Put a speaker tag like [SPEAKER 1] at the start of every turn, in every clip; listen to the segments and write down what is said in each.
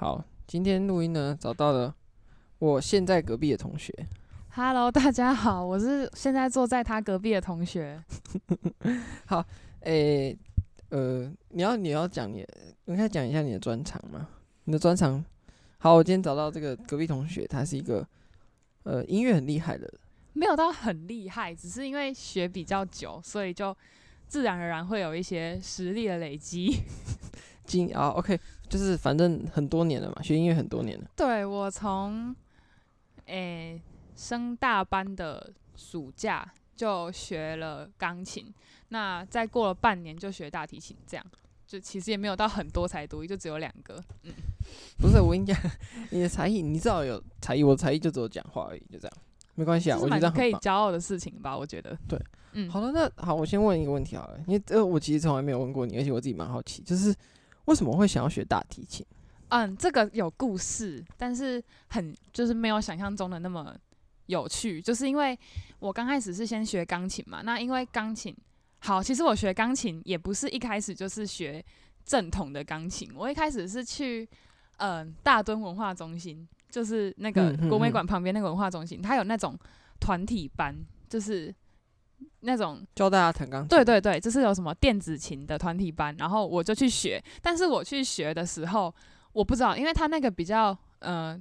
[SPEAKER 1] 好，今天录音呢，找到了我现在隔壁的同学。
[SPEAKER 2] Hello，大家好，我是现在坐在他隔壁的同学。
[SPEAKER 1] 好，诶、欸，呃，你要你要讲你，你可以讲一下你的专长吗？你的专长。好，我今天找到这个隔壁同学，他是一个呃音乐很厉害的，
[SPEAKER 2] 没有到很厉害，只是因为学比较久，所以就自然而然会有一些实力的累积。
[SPEAKER 1] 经啊，OK。就是反正很多年了嘛，学音乐很多年了。
[SPEAKER 2] 对，我从诶升大班的暑假就学了钢琴，那再过了半年就学大提琴，这样就其实也没有到很多才多艺，就只有两个。嗯，
[SPEAKER 1] 不是，我跟你讲，你的才艺，你至少有才艺，我的才艺就只有讲话而已，就这样，没关系啊，我觉得可
[SPEAKER 2] 以骄傲的事情吧，我觉得。
[SPEAKER 1] 对，嗯，好了，那好，我先问一个问题好了，因为呃，我其实从来没有问过你，而且我自己蛮好奇，就是。为什么会想要学大提琴？
[SPEAKER 2] 嗯，这个有故事，但是很就是没有想象中的那么有趣。就是因为我刚开始是先学钢琴嘛，那因为钢琴好，其实我学钢琴也不是一开始就是学正统的钢琴，我一开始是去嗯大墩文化中心，就是那个国美馆旁边那个文化中心，它有那种团体班，就是。那种
[SPEAKER 1] 教大家弹钢琴，
[SPEAKER 2] 对对对，就是有什么电子琴的团体班，然后我就去学。但是我去学的时候，我不知道，因为他那个比较，呃，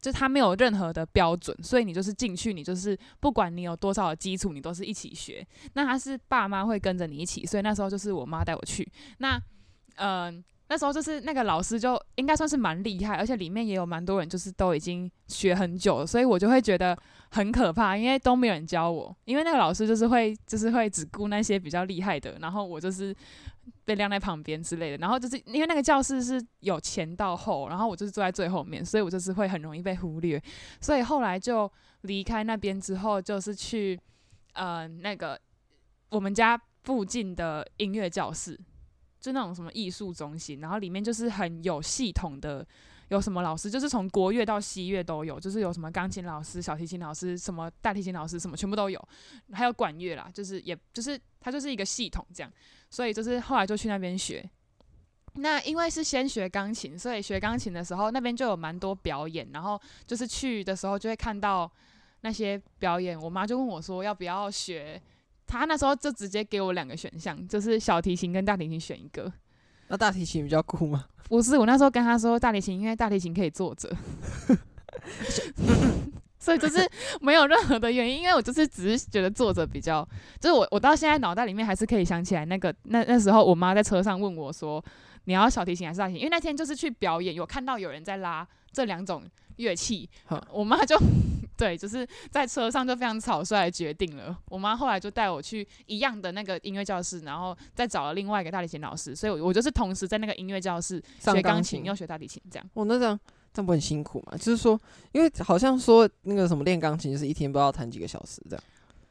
[SPEAKER 2] 就他没有任何的标准，所以你就是进去，你就是不管你有多少的基础，你都是一起学。那他是爸妈会跟着你一起，所以那时候就是我妈带我去。那，嗯、呃。那时候就是那个老师就应该算是蛮厉害，而且里面也有蛮多人就是都已经学很久了，所以我就会觉得很可怕，因为都没有人教我，因为那个老师就是会就是会只顾那些比较厉害的，然后我就是被晾在旁边之类的，然后就是因为那个教室是有前到后，然后我就是坐在最后面，所以我就是会很容易被忽略，所以后来就离开那边之后，就是去呃那个我们家附近的音乐教室。就那种什么艺术中心，然后里面就是很有系统的，有什么老师，就是从国乐到西乐都有，就是有什么钢琴老师、小提琴老师、什么大提琴老师，什么全部都有，还有管乐啦，就是也就是它就是一个系统这样，所以就是后来就去那边学。那因为是先学钢琴，所以学钢琴的时候那边就有蛮多表演，然后就是去的时候就会看到那些表演，我妈就问我说要不要学。他那时候就直接给我两个选项，就是小提琴跟大提琴选一个。
[SPEAKER 1] 那大提琴比较酷吗？
[SPEAKER 2] 不是，我那时候跟他说大提琴，因为大提琴可以坐着，所以就是没有任何的原因，因为我就是只是觉得坐着比较，就是我我到现在脑袋里面还是可以想起来那个那那时候我妈在车上问我说，你要小提琴还是大提琴？因为那天就是去表演，有看到有人在拉这两种乐器，我妈就。对，就是在车上就非常草率的决定了。我妈后来就带我去一样的那个音乐教室，然后再找了另外一个大提琴老师，所以我我就是同时在那个音乐教室学钢琴又学大提琴这样。
[SPEAKER 1] 我、哦、那这样这样不很辛苦嘛？就是说，因为好像说那个什么练钢琴就是一天不知道弹几个小时这样。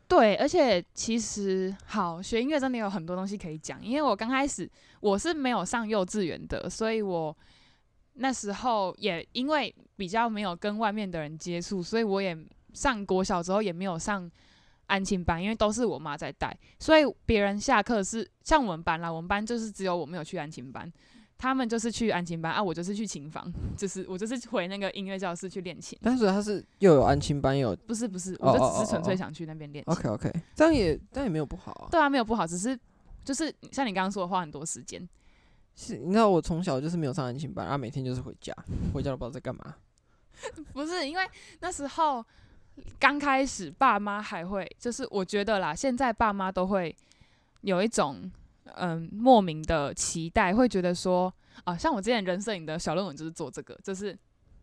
[SPEAKER 2] 对，而且其实好学音乐真的有很多东西可以讲。因为我刚开始我是没有上幼稚园的，所以我。那时候也因为比较没有跟外面的人接触，所以我也上国小之后也没有上安亲班，因为都是我妈在带，所以别人下课是像我们班啦，我们班就是只有我没有去安亲班，他们就是去安亲班啊，我就是去琴房，就是我就是回那个音乐教室去练琴。
[SPEAKER 1] 但是他是又有安亲班又有，
[SPEAKER 2] 不是不是，我就只是纯粹想去那边练琴。
[SPEAKER 1] OK OK，这样也这样也没有不好啊。
[SPEAKER 2] 对啊，没有不好，只是就是像你刚刚说的，花很多时间。
[SPEAKER 1] 是，你知道我从小就是没有上安亲班，然后每天就是回家，回家都不知道在干嘛。
[SPEAKER 2] 不是因为那时候刚开始，爸妈还会，就是我觉得啦，现在爸妈都会有一种嗯莫名的期待，会觉得说啊，像我之前人摄影的小论文就是做这个，就是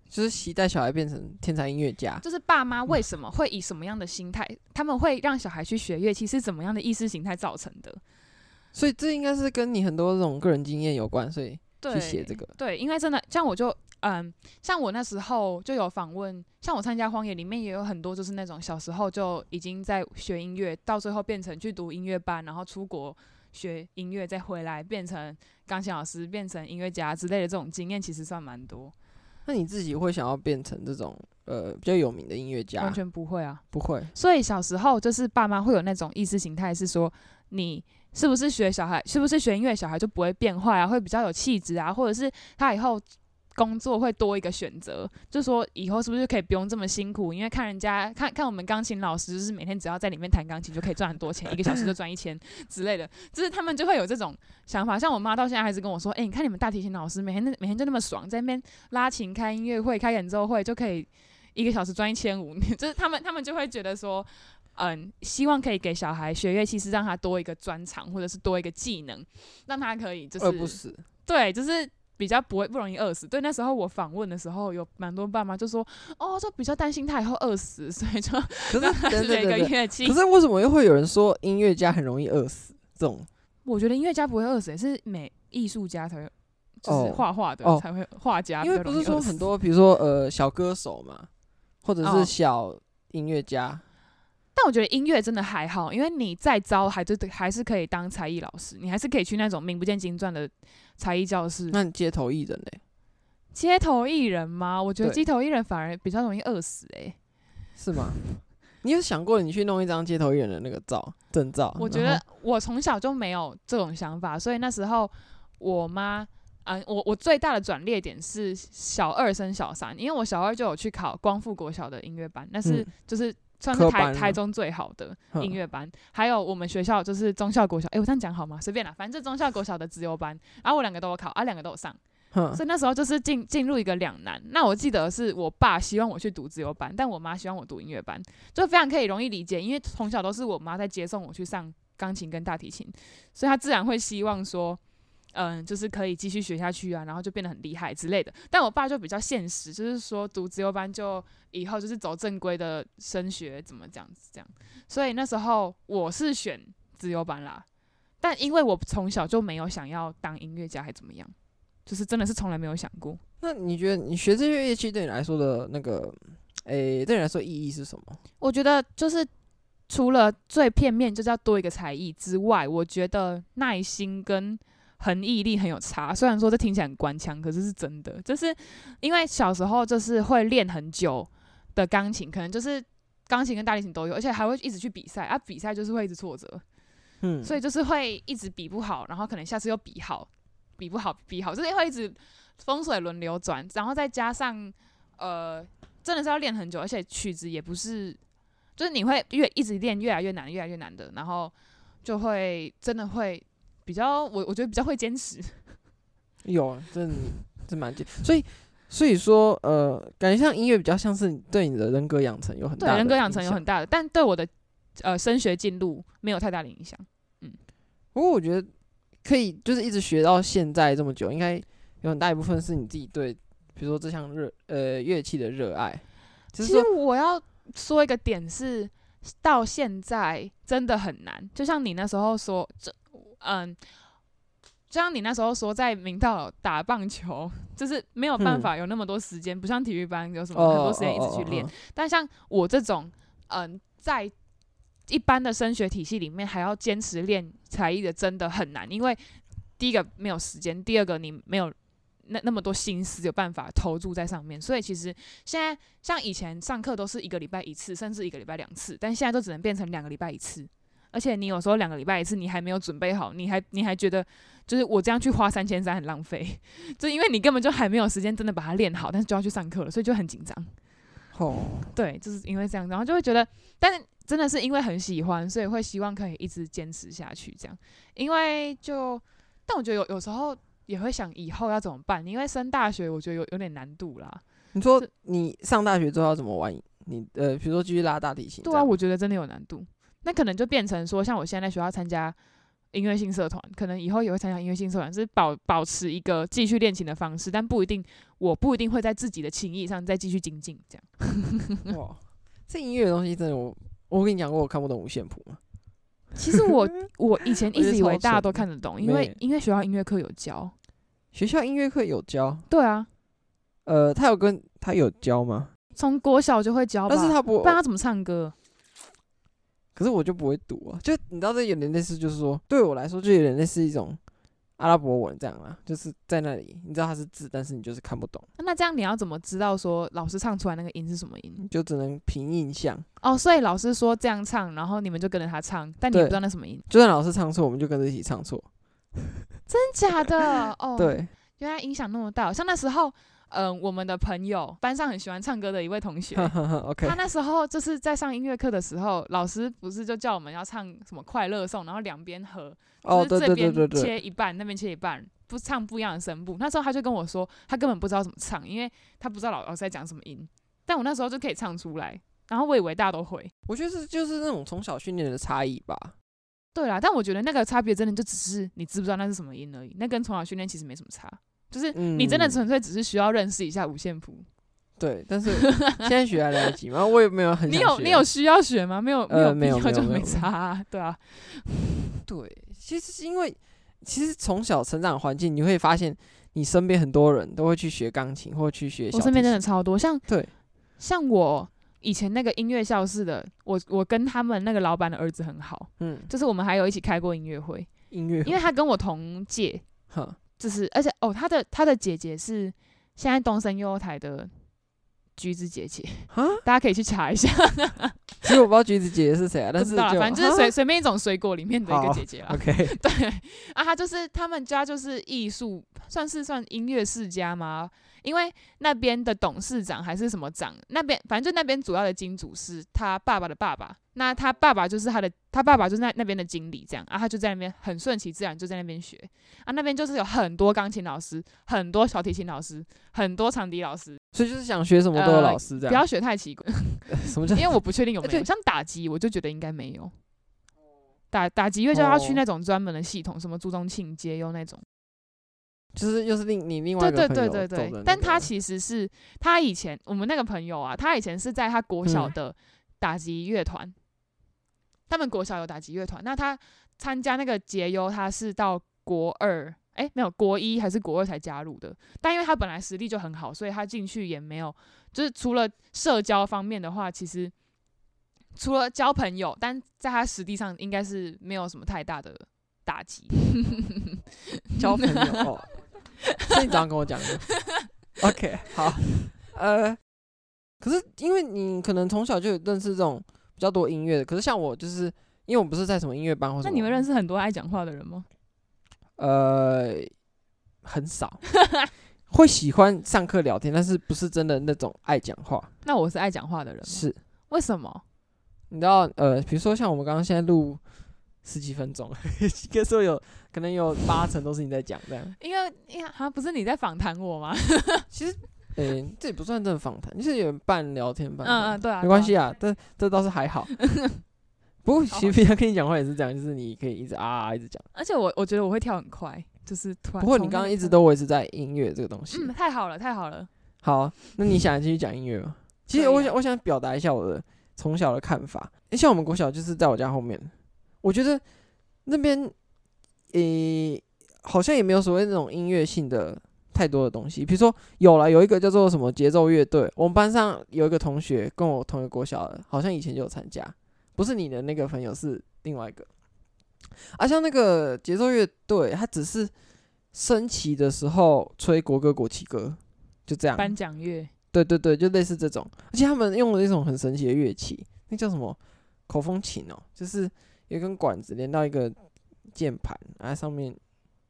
[SPEAKER 1] 就是期待小孩变成天才音乐家。
[SPEAKER 2] 就是爸妈为什么会以什么样的心态，他们会让小孩去学乐器，是怎么样的意识形态造成的？
[SPEAKER 1] 所以这应该是跟你很多这种个人经验有关，所以去写这个。
[SPEAKER 2] 对，对，因为真的像我就嗯，像我那时候就有访问，像我参加荒野里面也有很多就是那种小时候就已经在学音乐，到最后变成去读音乐班，然后出国学音乐，再回来变成钢琴老师，变成音乐家之类的这种经验，其实算蛮多。
[SPEAKER 1] 那你自己会想要变成这种呃比较有名的音乐家？
[SPEAKER 2] 完全不会啊，
[SPEAKER 1] 不会。
[SPEAKER 2] 所以小时候就是爸妈会有那种意识形态，是说你。是不是学小孩？是不是学音乐小孩就不会变坏啊？会比较有气质啊？或者是他以后工作会多一个选择，就说以后是不是就可以不用这么辛苦？因为看人家看看我们钢琴老师，就是每天只要在里面弹钢琴就可以赚很多钱，一个小时就赚一千之类的，就是他们就会有这种想法。像我妈到现在还是跟我说：“哎、欸，你看你们大提琴老师每天每天就那么爽，在那边拉琴、开音乐会、开演奏会，就可以一个小时赚一千五。”就是他们他们就会觉得说，嗯，希望可以给小孩学乐器是让他多一个专长，或者是多一个技能，让他可以就是饿不死。对，就是。比较不会不容易饿死。对，那时候我访问的时候，有蛮多爸妈就说：“哦，就比较担心他以后饿死，所以就让他学一个乐器。”
[SPEAKER 1] 可是为什么又会有人说音乐家很容易饿死？这种
[SPEAKER 2] 我觉得音乐家不会饿死，是美艺术家才会，就是画画的才会画家。
[SPEAKER 1] 因为不是说很多，比如说呃小歌手嘛，或者是小音乐家。哦
[SPEAKER 2] 但我觉得音乐真的还好，因为你再糟，还是还是可以当才艺老师，你还是可以去那种名不见经传的才艺教室。
[SPEAKER 1] 那你街头艺人呢？
[SPEAKER 2] 街头艺人吗？我觉得街头艺人反而比较容易饿死诶、欸。
[SPEAKER 1] 是吗？你有想过你去弄一张街头艺人的那个照证照？
[SPEAKER 2] 我觉得我从小就没有这种想法，所以那时候我妈，嗯、呃，我我最大的转捩点是小二升小三，因为我小二就有去考光复国小的音乐班，那是就是。嗯算是台台中最好的音乐班，还有我们学校就是中校国小，诶、欸，我这样讲好吗？随便啦，反正中校国小的资优班，然后我两个都有考，啊，两个都有上，所以那时候就是进进入一个两难。那我记得是我爸希望我去读自由班，但我妈希望我读音乐班，就非常可以容易理解，因为从小都是我妈在接送我去上钢琴跟大提琴，所以她自然会希望说。嗯，就是可以继续学下去啊，然后就变得很厉害之类的。但我爸就比较现实，就是说读自由班就以后就是走正规的升学，怎么这样子这样。所以那时候我是选自由班啦，但因为我从小就没有想要当音乐家，还怎么样，就是真的是从来没有想过。
[SPEAKER 1] 那你觉得你学这些乐器对你来说的那个，诶、欸，对你来说意义是什么？
[SPEAKER 2] 我觉得就是除了最片面就是要多一个才艺之外，我觉得耐心跟。恒毅力很有差，虽然说这听起来很官腔，可是是真的。就是因为小时候就是会练很久的钢琴，可能就是钢琴跟大提琴都有，而且还会一直去比赛啊。比赛就是会一直挫折，嗯，所以就是会一直比不好，然后可能下次又比好，比不好比好，就是会一直风水轮流转，然后再加上呃，真的是要练很久，而且曲子也不是，就是你会越一直练越来越难，越来越难的，然后就会真的会。比较我我觉得比较会坚持，
[SPEAKER 1] 有，真真蛮坚，所以所以说呃，感觉像音乐比较像是对你的人格养成有很大的，
[SPEAKER 2] 对人格养成有很大的，但对我的呃升学进路没有太大的影响。嗯，
[SPEAKER 1] 不过我觉得可以就是一直学到现在这么久，应该有很大一部分是你自己对，比如说这项热呃乐器的热爱。
[SPEAKER 2] 其实我要说一个点是，到现在真的很难，就像你那时候说这。嗯，就像你那时候说，在明道打棒球，就是没有办法有那么多时间，嗯，不像体育班有什么很多时间一直去练。但像我这种，嗯，在一般的升学体系里面，还要坚持练才艺的，真的很难。因为第一个没有时间，第二个你没有那那么多心思有办法投注在上面。所以其实现在像以前上课都是一个礼拜一次，甚至一个礼拜两次，但现在都只能变成两个礼拜一次。而且你有时候两个礼拜一次，你还没有准备好，你还你还觉得就是我这样去花三千三很浪费，就因为你根本就还没有时间真的把它练好，但是就要去上课了，所以就很紧张。
[SPEAKER 1] 哦，
[SPEAKER 2] 对，就是因为这样，然后就会觉得，但是真的是因为很喜欢，所以会希望可以一直坚持下去这样。因为就，但我觉得有有时候也会想以后要怎么办，因为升大学我觉得有有点难度啦。
[SPEAKER 1] 你说你上大学之后要怎么玩？你呃，比如说继续拉大提琴？
[SPEAKER 2] 对啊，我觉得真的有难度。那可能就变成说，像我现在在学校参加音乐性社团，可能以后也会参加音乐性社团，是保保持一个继续练琴的方式，但不一定，我不一定会在自己的琴艺上再继续精进。这样，
[SPEAKER 1] 哇，这音乐的东西真的我，我我跟你讲过，我看不懂五线谱吗？
[SPEAKER 2] 其实我 我以前一直以为大家都看得懂，因为因为学校音乐课有教，
[SPEAKER 1] 学校音乐课有教，
[SPEAKER 2] 对啊，
[SPEAKER 1] 呃，他有跟他有教吗？
[SPEAKER 2] 从国小就会教，
[SPEAKER 1] 但是他不，
[SPEAKER 2] 不然他怎么唱歌？
[SPEAKER 1] 可是我就不会读啊，就你知道这有点类似，就是说对我来说就有点类似一种阿拉伯文这样啦，就是在那里你知道它是字，但是你就是看不懂。
[SPEAKER 2] 那这样你要怎么知道说老师唱出来那个音是什么音？
[SPEAKER 1] 就只能凭印象。
[SPEAKER 2] 哦，所以老师说这样唱，然后你们就跟着他唱，但你也不知道那什么音。
[SPEAKER 1] 就算老师唱错，我们就跟着一起唱错。
[SPEAKER 2] 真假的？哦，
[SPEAKER 1] 对，
[SPEAKER 2] 原来影响那么大。像那时候，嗯、呃，我们的朋友班上很喜欢唱歌的一位同学
[SPEAKER 1] OK，
[SPEAKER 2] 他那时候就是在上音乐课的时候，老师不是就叫我们要唱什么快乐颂，然后两边和，
[SPEAKER 1] 哦，
[SPEAKER 2] 就是这边
[SPEAKER 1] 对对对对对，
[SPEAKER 2] 切一半，那边切一半，不唱不一样的声部。那时候他就跟我说，他根本不知道怎么唱，因为他不知道老老师在讲什么音。但我那时候就可以唱出来，然后我以为大家都会。
[SPEAKER 1] 我觉得是就是那种从小训练的差异吧。
[SPEAKER 2] 对啦，但我觉得那个差别真的就只是你知不知道那是什么音而已，那跟从小训练其实没什么差，就是你真的纯粹只是需要认识一下五线谱。嗯。
[SPEAKER 1] 对，但是现在学还来得及吗？我也没有很。
[SPEAKER 2] 你有你有需要学吗？没有，
[SPEAKER 1] 呃，
[SPEAKER 2] 没有
[SPEAKER 1] 没有，
[SPEAKER 2] 就没差啊。对啊，
[SPEAKER 1] 对，其实是因为其实从小成长环境，你会发现你身边很多人都会去学钢琴或去学。
[SPEAKER 2] 我身边真的超多，像
[SPEAKER 1] 对，
[SPEAKER 2] 像我。以前那个音乐教室的，我我跟他们那个老板的儿子很好，嗯，就是我们还有一起开过音乐会，
[SPEAKER 1] 音乐，
[SPEAKER 2] 因为他跟我同届，
[SPEAKER 1] 哈，
[SPEAKER 2] 就是而且哦，他的他的姐姐是现在东森幼幼台的橘子姐姐，大家可以去查一下。
[SPEAKER 1] 其实我不知道橘子姐姐是谁啊，但是
[SPEAKER 2] 反正就是随随便一种水果里面的一个姐姐啦。
[SPEAKER 1] OK，
[SPEAKER 2] 对啊，她就是他们家就是艺术，算是算音乐世家吗？因为那边的董事长还是什么长，那边反正就那边主要的金主是他爸爸的爸爸，那他爸爸就是他的，他爸爸就是那那边的经理这样，啊，他就在那边很顺其自然就在那边学，啊，那边就是有很多钢琴老师，很多小提琴老师，很多长笛老师，
[SPEAKER 1] 所以就是想学什么都有老师这样，呃、
[SPEAKER 2] 不要学太奇怪，
[SPEAKER 1] 什么叫？
[SPEAKER 2] 因为我不确定有 没有，像打击我就觉得应该没有，打打击乐就要去那种专门的系统，什么朱宗庆街优那种。
[SPEAKER 1] 就是又是另你另外一个朋友，
[SPEAKER 2] 对对对对对，但他其实是他以前我们那个朋友啊，他以前是在他国小的打击乐团，嗯、他们国小有打击乐团，那他参加那个节优，他是到国二，哎、欸，没有国一还是国二才加入的，但因为他本来实力就很好，所以他进去也没有，就是除了社交方面的话，其实除了交朋友，但在他实际上应该是没有什么太大的打击，
[SPEAKER 1] 交朋友。哦所以你早上跟我讲的，OK，好，呃，可是因为你可能从小就有认识这种比较多音乐的，可是像我就是因为我不是在什么音乐班或者，那
[SPEAKER 2] 你们认识很多爱讲话的人吗？
[SPEAKER 1] 呃，很少，会喜欢上课聊天，但是不是真的那种爱讲话。
[SPEAKER 2] 那我是爱讲话的人吗？
[SPEAKER 1] 是，
[SPEAKER 2] 为什么？
[SPEAKER 1] 你知道，呃，比如说像我们刚刚现在录。十几分钟，应该说有可能有八成都是你在讲这样。
[SPEAKER 2] 因为因为好像不是你在访谈我吗？
[SPEAKER 1] 其实，诶、欸，这也不算真的访谈，就是有半聊天半。
[SPEAKER 2] 嗯嗯，对啊，
[SPEAKER 1] 没关系啊，这这倒是还好。不过其实平常跟你讲话也是这样，就是你可以一直啊，啊一直讲。
[SPEAKER 2] 而且我我觉得我会跳很快，就是突然。
[SPEAKER 1] 不过你刚刚一直都维持在音乐这个东西。
[SPEAKER 2] 嗯，太好了，太好了。
[SPEAKER 1] 好，那你想继续讲音乐吗？其实我想我想表达一下我的从小的看法。诶，像我们国小就是在我家后面，我觉得。那边，诶、欸，好像也没有所谓那种音乐性的太多的东西。比如说，有了有一个叫做什么节奏乐队，我们班上有一个同学跟我同一个国小的，好像以前就有参加。不是你的那个朋友，是另外一个。啊，像那个节奏乐队，他只是升旗的时候吹国歌、国旗歌，就这样。
[SPEAKER 2] 颁奖乐。对
[SPEAKER 1] 对对，就类似这种。而且他们用了一种很神奇的乐器，那叫什么？口风琴哦，就是。一根管子连到一个键盘，然后上面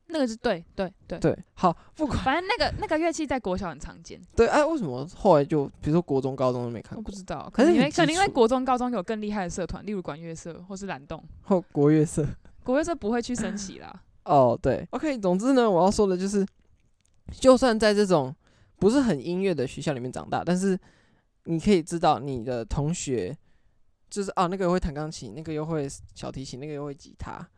[SPEAKER 2] 那个是对对对
[SPEAKER 1] 对，好，不管，
[SPEAKER 2] 反正那个那个乐器在国小很常见。
[SPEAKER 1] 对，哎、啊，为什么后来就比如说国中、高中都没看过？
[SPEAKER 2] 我不知道，可是因为可能因为国中、高中有更厉害的社团，例如管乐社或是蓝洞
[SPEAKER 1] 或国乐社。
[SPEAKER 2] 国乐社不会去升旗啦。
[SPEAKER 1] 哦，对，OK，总之呢，我要说的就是，就算在这种不是很音乐的学校里面长大，但是你可以知道你的同学。就是啊，那个会弹钢琴，那个又会小提琴，那个又会吉他。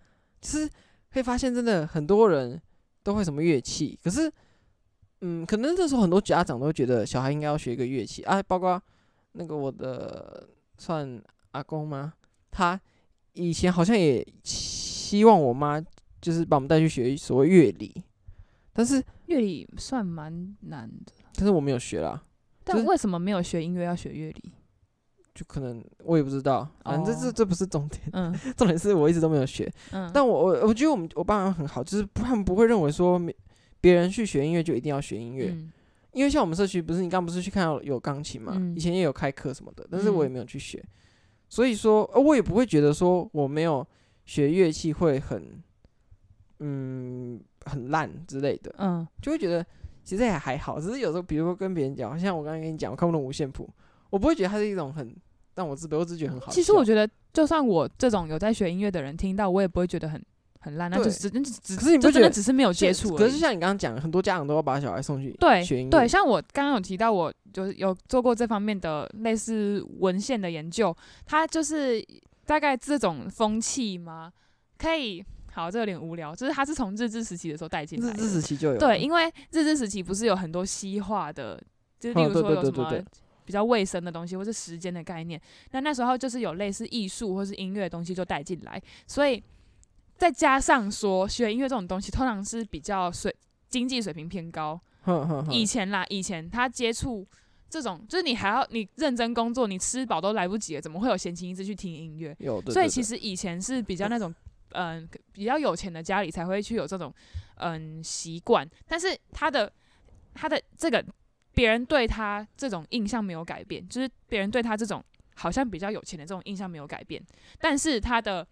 [SPEAKER 1] 其实可以发现，真的很多人都会什么乐器。可是，嗯，可能这时候很多家长都觉得小孩应该要学一个乐器啊。包括那个我的算阿公吗？他以前好像也希望我妈就是把我们带去学所谓乐理，但是
[SPEAKER 2] 乐理算蛮难的。
[SPEAKER 1] 但是我没有学啦。
[SPEAKER 2] 但为什么没有学音乐要学乐理？
[SPEAKER 1] 就可能我也不知道，反正这这这不是重点，
[SPEAKER 2] 嗯，
[SPEAKER 1] 重点是我一直都没有学，
[SPEAKER 2] 嗯，
[SPEAKER 1] 但我我我觉得我们我爸妈很好，就是他们不会认为说别人去学音乐就一定要学音乐，
[SPEAKER 2] 嗯，
[SPEAKER 1] 因为像我们社区不是你刚不是去看到有钢琴嘛，
[SPEAKER 2] 嗯，
[SPEAKER 1] 以前也有开课什么的，但是我也没有去学，所以说我也不会觉得说我没有学乐器会很嗯很烂之类的，
[SPEAKER 2] 嗯，
[SPEAKER 1] 就会觉得其实也还好，只是有时候比如说跟别人讲，像我刚刚跟你讲，我看不懂五线谱，我不会觉得它是一种很让我自卑，我只觉得很好。
[SPEAKER 2] 其实我觉得，就算我这种有在学音乐的人听到，我也不会觉得很。很烂，那就只只只，可是你不觉得只是没有接触？
[SPEAKER 1] 可是像你刚刚讲，很多家长都要把小孩送去
[SPEAKER 2] 对
[SPEAKER 1] 学音乐。
[SPEAKER 2] 对，像我刚刚有提到，我就是有做过这方面的类似文献的研究，它就是大概这种风气吗？可以，好，这有点无聊，就是它是从日治时期的时候带进来的。
[SPEAKER 1] 日治时期就有。
[SPEAKER 2] 对，因为日治时期不是有很多西化的，就是例如说有什么比较卫生的东西，或是时间的概念，那那时候就是有类似艺术或是音乐的东西就带进来，所以。再加上说学音乐这种东西，通常是比较水经济水平偏高。
[SPEAKER 1] 呵呵呵
[SPEAKER 2] 以前啦，以前他接触这种，就是你还要你认真工作，你吃饱都来不及了，怎么会有闲情逸致去听音
[SPEAKER 1] 乐？
[SPEAKER 2] 所以其实以前是比较那种，嗯、呃，比较有钱的家里才会去有这种，嗯、呃，习惯。但是他的他的这个别人对他这种印象没有改变，就是别人对他这种好像比较有钱的这种印象没有改变，但是他的。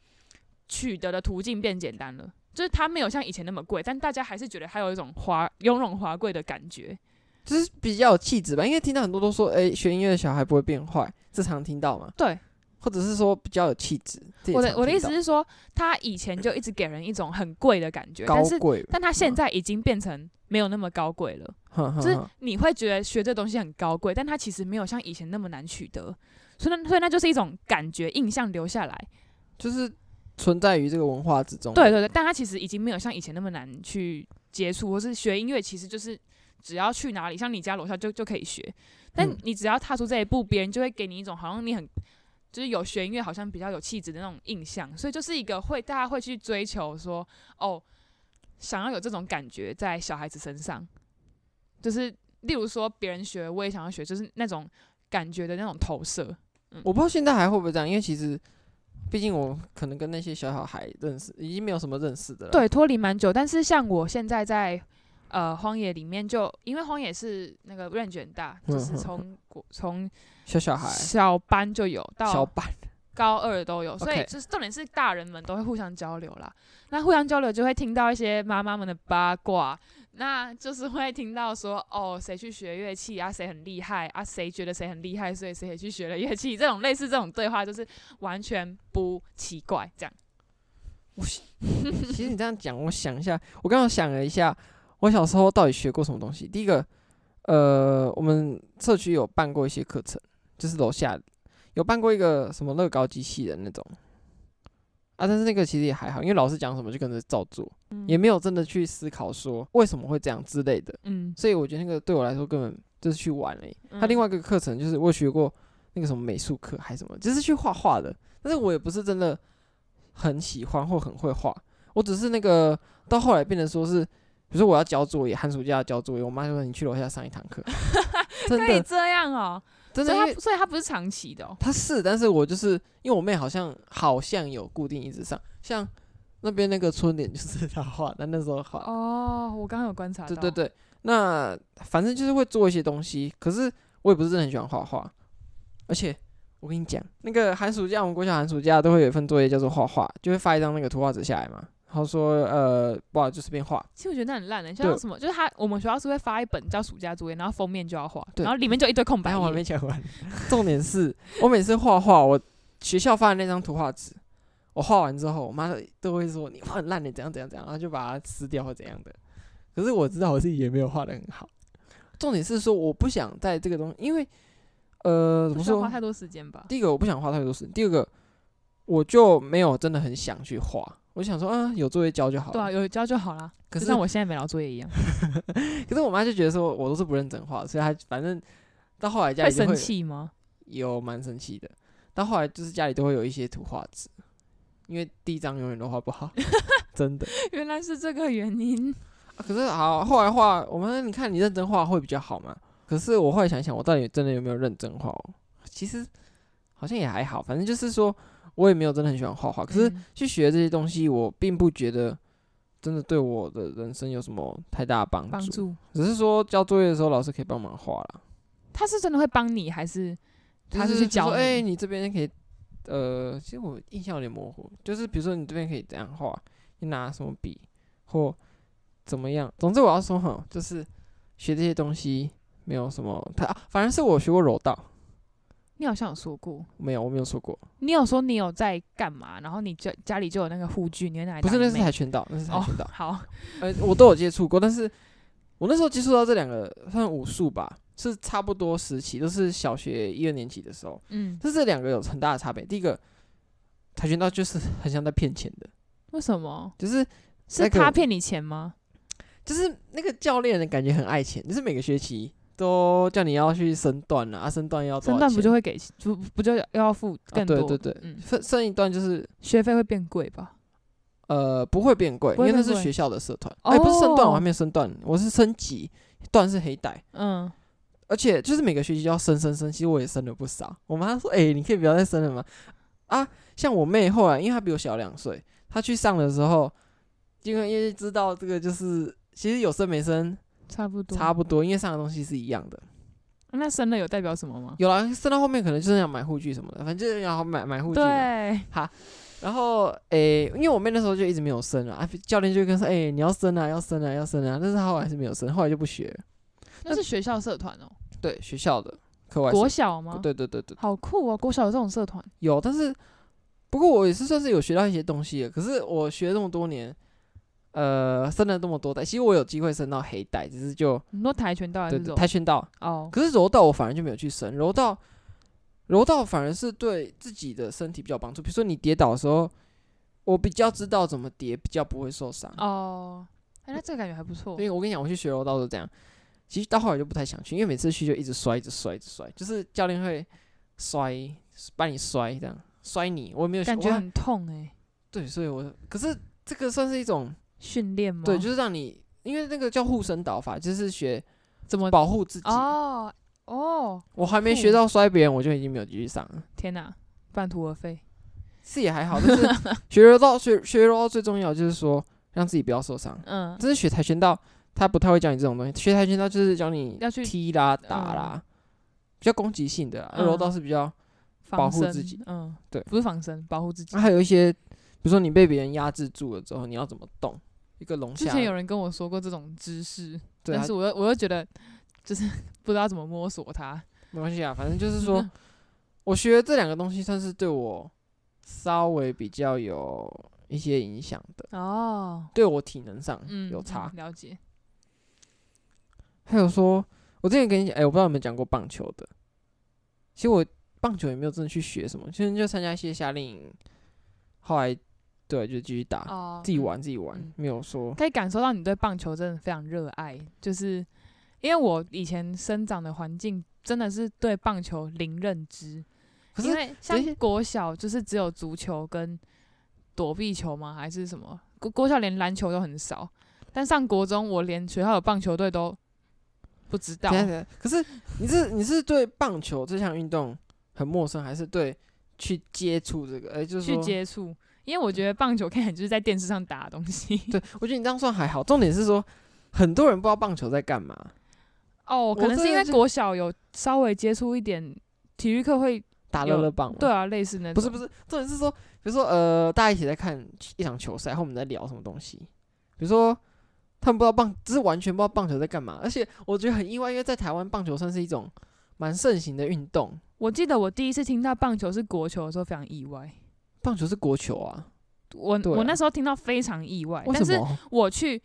[SPEAKER 2] 取得的途径变简单了，就是他没有像以前那么贵，但大家还是觉得他有一种华雍容华贵的感觉，
[SPEAKER 1] 就是比较有气质吧。因为听到很多都说，诶、欸，学音乐的小孩不会变坏，这常听到嘛。
[SPEAKER 2] 对，
[SPEAKER 1] 或者是说比较有气质。
[SPEAKER 2] 我的我的意思是说，他以前就一直给人一种很贵的感觉，
[SPEAKER 1] 高贵，
[SPEAKER 2] 但是但他现在已经变成没有那么高贵了。
[SPEAKER 1] 嗯、
[SPEAKER 2] 就是你会觉得学这东西很高贵，但它其实没有像以前那么难取得，所以那所以那就是一种感觉印象留下来，
[SPEAKER 1] 就是。存在于这个文化之中。
[SPEAKER 2] 对对对，但它其实已经没有像以前那么难去接触，或是学音乐，其实就是只要去哪里，像你家楼下就就可以学。但你只要踏出这一步，别人就会给你一种好像你很就是有学音乐，好像比较有气质的那种印象。所以就是一个会大家会去追求说，哦，想要有这种感觉在小孩子身上，就是例如说别人学，我也想要学，就是那种感觉的那种投射。嗯，
[SPEAKER 1] 我不知道现在还会不会这样，因为其实。毕竟我可能跟那些小小孩认识，已经没有什么认识的了。
[SPEAKER 2] 对，脱离蛮久。但是像我现在在呃荒野里面就，因为荒野是那个 range 很大，就是从从
[SPEAKER 1] 小小孩
[SPEAKER 2] 小班就有到
[SPEAKER 1] 小班
[SPEAKER 2] 高二都有，所以就是重点是大人们都会互相交流啦。那互相交流就会听到一些妈妈们的八卦。那就是会听到说，哦，谁去学乐器啊？谁很厉害啊？谁觉得谁很厉害，所以谁去学了乐器。这种类似这种对话，就是完全不奇怪。这样，
[SPEAKER 1] 我 其实你这样讲，我想一下，我刚刚想了一下，我小时候到底学过什么东西？第一个，呃，我们社区有办过一些课程，就是楼下有办过一个什么乐高机器人那种。啊，但是那个其实也还好，因为老师讲什么就跟着照做，嗯，也没有真的去思考说为什么会这样之类的。
[SPEAKER 2] 嗯，
[SPEAKER 1] 所以我觉得那个对我来说根本就是去玩而已。他另外一个课程就是我学过那个什么美术课还是什么，就是去画画的。但是我也不是真的很喜欢或很会画，我只是那个到后来变成说是，比如说我要交作业，寒暑假要交作业，我妈就说你去楼下上一堂课，
[SPEAKER 2] 可以这样哦。
[SPEAKER 1] 真的，
[SPEAKER 2] 所以他所以他不是长期的哦。
[SPEAKER 1] 他是，但是我就是因为我妹好像好像有固定一直上，像那边那个春联就是他画的，那时候画。
[SPEAKER 2] 哦，我刚刚有观察到。
[SPEAKER 1] 对对对，那反正就是会做一些东西，可是我也不是真的很喜欢画画。而且我跟你讲，那个寒暑假，我们国小寒暑假都会有一份作业叫做画画，就会发一张那个图画纸下来嘛。然后说，呃，不好，就随便画。
[SPEAKER 2] 其实我觉得那很烂的、欸，像什么，就是他我们学校是会发一本叫暑假作业，然后封面就要画，然后里面就一堆空白。
[SPEAKER 1] 我还没讲完。重点是我每次画画，我学校发的那张图画纸，我画完之后，我妈都会说你画很烂的，怎样怎样怎样，然后就把它撕掉或怎样的。可是我知道我自己也没有画的很好。重点是说，我不想在这个东西，因为呃，怎么说？
[SPEAKER 2] 花太多时间吧。
[SPEAKER 1] 第一个我不想花太多时间，第二个我就没有真的很想去画。我想说啊，有作业交就好了。
[SPEAKER 2] 对啊，有交就好了。可是像我现在没交作业一样。
[SPEAKER 1] 可是我妈就觉得说我都是不认真画，所以她反正到后来家里会
[SPEAKER 2] 生气吗？
[SPEAKER 1] 有蛮生气的。到后来就是家里都会有一些图画纸，因为第一张永远都画不好，真的。
[SPEAKER 2] 原来是这个原因。
[SPEAKER 1] 啊、可是好，后来画我们你看你认真画会比较好嘛？可是我后来想想，我到底真的有没有认真画？其实好像也还好，反正就是说。我也没有真的很喜欢画画，可是去学这些东西，我并不觉得真的对我的人生有什么太大的帮助。
[SPEAKER 2] 助
[SPEAKER 1] 只是说交作业的时候，老师可以帮忙画了。
[SPEAKER 2] 他是真的会帮你，还是他是去教？哎、
[SPEAKER 1] 欸，你这边可以，呃，其实我印象有点模糊。就是比如说你这边可以这样画，你拿什么笔或怎么样。总之我要说哈，就是学这些东西没有什么太，啊、反正是我学过柔道。
[SPEAKER 2] 你好像有说过，
[SPEAKER 1] 没有，我没有说过。
[SPEAKER 2] 你有说你有在干嘛？然后你家家里就有那个护具，你会拿来？
[SPEAKER 1] 不是，那是跆拳道，那是跆拳道。
[SPEAKER 2] 哦、好，
[SPEAKER 1] 呃，我都有接触过，但是我那时候接触到这两个算武术吧，是差不多时期，都是小学一二年级的时候。嗯，但是这两个有很大的差别。第一个，跆拳道就是很像在骗钱的。
[SPEAKER 2] 为什么？
[SPEAKER 1] 就是、那个、
[SPEAKER 2] 是他骗你钱吗？
[SPEAKER 1] 就是那个教练的感觉很爱钱，就是每个学期。都叫你要去升段啊，升段要升段
[SPEAKER 2] 不就会给不不就要要付更多？
[SPEAKER 1] 啊、对对对，嗯、升升一段就是
[SPEAKER 2] 学费会变贵吧？
[SPEAKER 1] 呃，不会变贵，因为那是学校的社团。哎、欸，不是升段，我还没升段，我是升级，段是黑带。嗯，而且就是每个学期要升升升，其实我也升了不少。我妈说：“哎、欸，你可以不要再升了吗？”啊，像我妹后来，因为她比我小两岁，她去上的时候，因为因为知道这个就是其实有升没升。
[SPEAKER 2] 差不多，
[SPEAKER 1] 差不多，因为上的东西是一样的。
[SPEAKER 2] 那升了有代表什么吗？
[SPEAKER 1] 有啦，升到后面可能就是要买护具什么的，反正就是要买买护具。
[SPEAKER 2] 对，
[SPEAKER 1] 好。然后，诶、欸，因为我妹那时候就一直没有升啊，教练就跟说：“哎、欸，你要升啊，要升啊，要升啊。”但是她后来还是没有升，后来就不学了。
[SPEAKER 2] 那是学校社团哦、喔。
[SPEAKER 1] 对，学校的课外。
[SPEAKER 2] 国小吗？
[SPEAKER 1] 对对对对。
[SPEAKER 2] 好酷哦、喔，国小有这种社团。
[SPEAKER 1] 有，但是不过我也是算是有学到一些东西的。可是我学了这么多年。呃，升了这么多代，其实我有机会升到黑带，只是就
[SPEAKER 2] 很多跆拳道还是
[SPEAKER 1] 对跆拳道
[SPEAKER 2] 哦。
[SPEAKER 1] 可是柔道我反而就没有去升，柔道柔道反而是对自己的身体比较帮助。比如说你跌倒的时候，我比较知道怎么跌，比较不会受伤
[SPEAKER 2] 哦。哎、欸，那这个感觉还不错。
[SPEAKER 1] 因为我跟你讲，我去学柔道都这样。其实到后来就不太想去，因为每次去就一直摔，一直摔，一直摔，就是教练会摔，把你摔这样摔你，我没有
[SPEAKER 2] 感觉很痛哎、欸。
[SPEAKER 1] 对，所以我可是这个算是一种。
[SPEAKER 2] 训练吗？
[SPEAKER 1] 对，就是让你，因为那个叫护身导法，就是学怎么保护自己。
[SPEAKER 2] 哦哦，
[SPEAKER 1] 我还没学到摔别人，我就已经没有继续上了。
[SPEAKER 2] 天哪，半途而废。
[SPEAKER 1] 是也还好，但是学柔道学学柔道最重要就是说让自己不要受伤。嗯，这是学跆拳道，他不太会教你这种东西。学跆拳道就是教你要去踢啦、打啦，嗯、比较攻击性的柔道是比较保护自己。嗯，对，不
[SPEAKER 2] 是防身，保护自己。
[SPEAKER 1] 还有一些，比如说你被别人压制住了之后，你要怎么动？一个龙虾。之
[SPEAKER 2] 前有人跟我说过这种知识，但是我又我又觉得就是 不知道怎么摸索它。
[SPEAKER 1] 没关系啊，反正就是说，我学这两个东西算是对我稍微比较有一些影响的哦，对我体能上有差。
[SPEAKER 2] 嗯嗯、了解。
[SPEAKER 1] 还有说，我之前跟你讲，哎、欸，我不知道有没有讲过棒球的。其实我棒球也没有真的去学什么，其实就参加一些夏令营，后来。对，就继续打，哦、自己玩自己玩，嗯、没有说。
[SPEAKER 2] 可以感受到你对棒球真的非常热爱，就是因为我以前生长的环境真的是对棒球零认知，可是因为像国小就是只有足球跟躲避球吗？还是什么？国国小连篮球都很少，但上国中我连学校的棒球队都不知道。
[SPEAKER 1] 可是你是你是对棒球这项运动很陌生，还是对去接触这个？哎、欸，就是
[SPEAKER 2] 去接触。因为我觉得棒球看起来就是在电视上打的东西。
[SPEAKER 1] 对，我觉得你这样算还好。重点是说，很多人不知道棒球在干嘛。
[SPEAKER 2] 哦，可能是因为国小有稍微接触一点体育课会
[SPEAKER 1] 打乐乐棒。
[SPEAKER 2] 对啊，类似那种。
[SPEAKER 1] 不是不是，重点是说，比如说呃，大家一起在看一场球赛，然后我们在聊什么东西。比如说，他们不知道棒，就是完全不知道棒球在干嘛。而且我觉得很意外，因为在台湾棒球算是一种蛮盛行的运动。
[SPEAKER 2] 我记得我第一次听到棒球是国球的时候，非常意外。
[SPEAKER 1] 棒球是国球啊！
[SPEAKER 2] 我、啊、我那时候听到非常意外，但是我去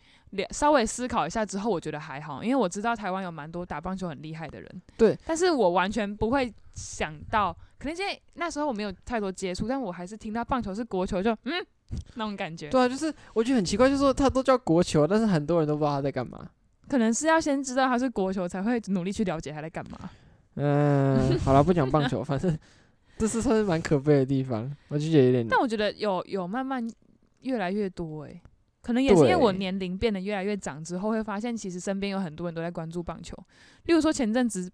[SPEAKER 2] 稍微思考一下之后，我觉得还好，因为我知道台湾有蛮多打棒球很厉害的人。
[SPEAKER 1] 对，
[SPEAKER 2] 但是我完全不会想到，可能因为那时候我没有太多接触，但我还是听到棒球是国球就，就嗯 那种感觉。
[SPEAKER 1] 对啊，就是我觉得很奇怪，就是说他都叫国球，但是很多人都不知道他在干嘛。
[SPEAKER 2] 可能是要先知道他是国球，才会努力去了解他在干嘛。
[SPEAKER 1] 嗯，好了，不讲棒球，反正。这是算是蛮可悲的地方，我就觉得有点。
[SPEAKER 2] 但我觉得有有慢慢越来越多诶、欸，可能也是因为我年龄变得越来越长之后，会发现其实身边有很多人都在关注棒球。例如说前阵子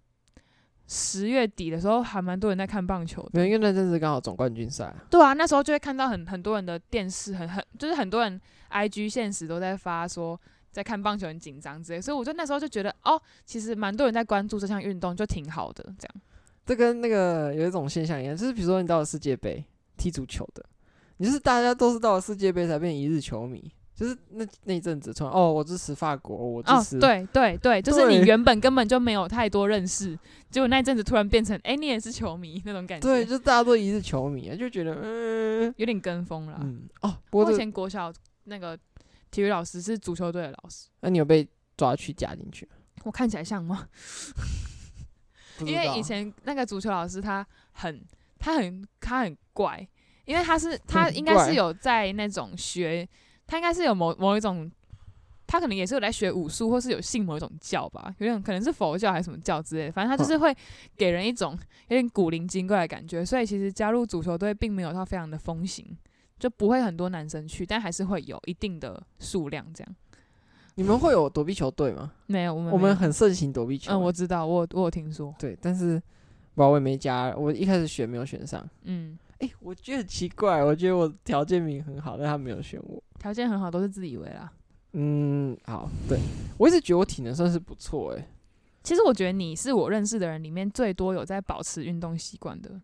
[SPEAKER 2] 十月底的时候，还蛮多人在看棒球的，
[SPEAKER 1] 因为那阵子刚好总冠军赛。
[SPEAKER 2] 对啊，那时候就会看到很很多人的电视，很很就是很多人 IG 现实都在发说在看棒球很紧张之类，所以我就那时候就觉得哦，其实蛮多人在关注这项运动，就挺好的这样。
[SPEAKER 1] 这跟那个有一种现象一样，就是比如说你到了世界杯踢足球的，你就是大家都是到了世界杯才变一日球迷，就是那那阵子突然哦，我支持法国，我支持，
[SPEAKER 2] 哦、对对对，就是你原本根本就没有太多认识，结果那阵子突然变成，哎、欸，你也是球迷那种感觉。
[SPEAKER 1] 对，就大家都一是球迷，就觉得嗯，
[SPEAKER 2] 有点跟风了。
[SPEAKER 1] 嗯哦，
[SPEAKER 2] 我以前国小那个体育老师是足球队的老师，
[SPEAKER 1] 那你有被抓去加进去？
[SPEAKER 2] 我看起来像吗？因为以前那个足球老师他很他很他很怪，因为他是他应该是有在那种学。他应该是有某某一种，他可能也是有来学武术，或是有信某一种教吧，有点可能是佛教还是什么教之类的。反正他就是会给人一种有点古灵精怪的感觉。所以其实加入足球队并没有他非常的风行，就不会很多男生去，但还是会有一定的数量这样。
[SPEAKER 1] 你们会有躲避球队吗？
[SPEAKER 2] 没有，我们
[SPEAKER 1] 我们很盛行躲避球。
[SPEAKER 2] 嗯，我知道，我我有听说。
[SPEAKER 1] 对，但是我也没加，我一开始选没有选上。嗯。哎、欸，我觉得很奇怪，我觉得我条件明很好，但他没有选我。
[SPEAKER 2] 条件很好都是自以为啦。
[SPEAKER 1] 嗯，好，对，我一直觉得我体能算是不错哎、欸。
[SPEAKER 2] 其实我觉得你是我认识的人里面最多有在保持运动习惯的。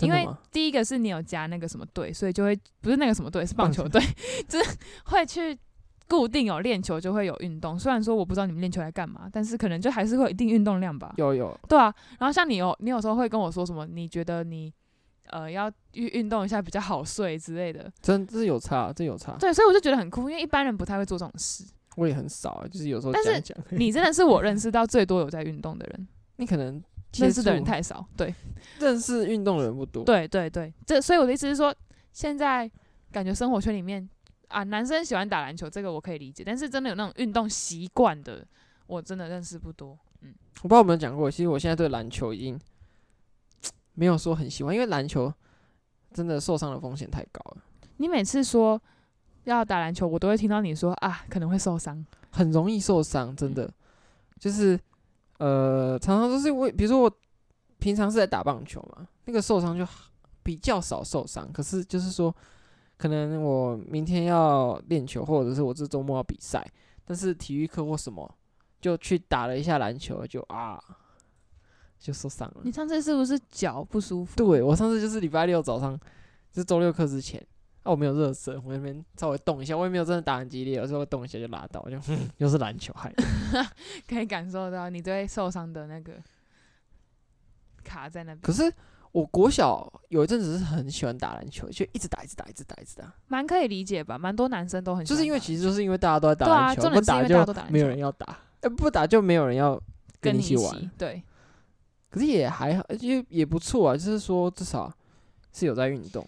[SPEAKER 2] 因为第一个是你有加那个什么队，所以就会不是那个什么队，是棒球队，就是会去固定有练球就会有运动。虽然说我不知道你们练球来干嘛，但是可能就还是会有一定运动量吧。
[SPEAKER 1] 有有。
[SPEAKER 2] 对啊，然后像你有你有时候会跟我说什么？你觉得你？呃，要运运动一下比较好睡之类的，
[SPEAKER 1] 真这是有差，这有差。
[SPEAKER 2] 对，所以我就觉得很酷，因为一般人不太会做这种事。
[SPEAKER 1] 我也很少，就是有时候讲讲。
[SPEAKER 2] 但 是你真的是我认识到最多有在运动的人。
[SPEAKER 1] 你可能
[SPEAKER 2] 认识的人太少，对，
[SPEAKER 1] 认识运动的人不多。
[SPEAKER 2] 对对对，这所以我的意思是说，现在感觉生活圈里面啊，男生喜欢打篮球，这个我可以理解，但是真的有那种运动习惯的，我真的认识不多。嗯，
[SPEAKER 1] 我不知道有没有讲过，其实我现在对篮球已经。没有说很喜欢，因为篮球真的受伤的风险太高了。
[SPEAKER 2] 你每次说要打篮球，我都会听到你说啊，可能会受伤，
[SPEAKER 1] 很容易受伤，真的。就是呃，常常都是为，比如说我平常是在打棒球嘛，那个受伤就比较少受伤。可是就是说，可能我明天要练球，或者是我这周末要比赛，但是体育课或什么就去打了一下篮球，就啊。就受伤了。
[SPEAKER 2] 你上次是不是脚不舒服？
[SPEAKER 1] 对，我上次就是礼拜六早上，就是周六课之前，啊，我没有热身，我那边稍微动一下，我也没有真的打很激烈，有时候动一下就拉到，就 又是篮球害的。
[SPEAKER 2] 可以感受到你对受伤的那个卡在那边。
[SPEAKER 1] 可是我国小有一阵子是很喜欢打篮球，就一直打，一直打，一直打，一直打。
[SPEAKER 2] 蛮可以理解吧？蛮多男生都很喜欢。
[SPEAKER 1] 就是因为其实就是因为大家都在打篮球，不打就没有人要打，呃，不打就没有人要跟你一起玩。
[SPEAKER 2] 对。
[SPEAKER 1] 可是也还好，就也不错啊。就是说，至少是有在运动。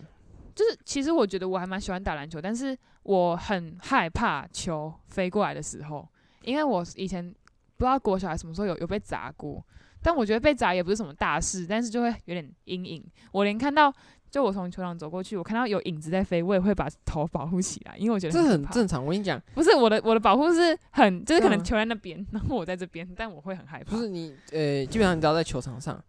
[SPEAKER 2] 就是其实我觉得我还蛮喜欢打篮球，但是我很害怕球飞过来的时候，因为我以前不知道国小孩什么时候有有被砸过，但我觉得被砸也不是什么大事，但是就会有点阴影。我连看到。就我从球场走过去，我看到有影子在飞，我也会把头保护起来，因为我觉得很
[SPEAKER 1] 这很正常。我跟你讲，
[SPEAKER 2] 不是我的我的保护是很，就是可能球在那边，然后我在这边，但我会很害怕。
[SPEAKER 1] 不是你，呃，基本上你知道在球场上，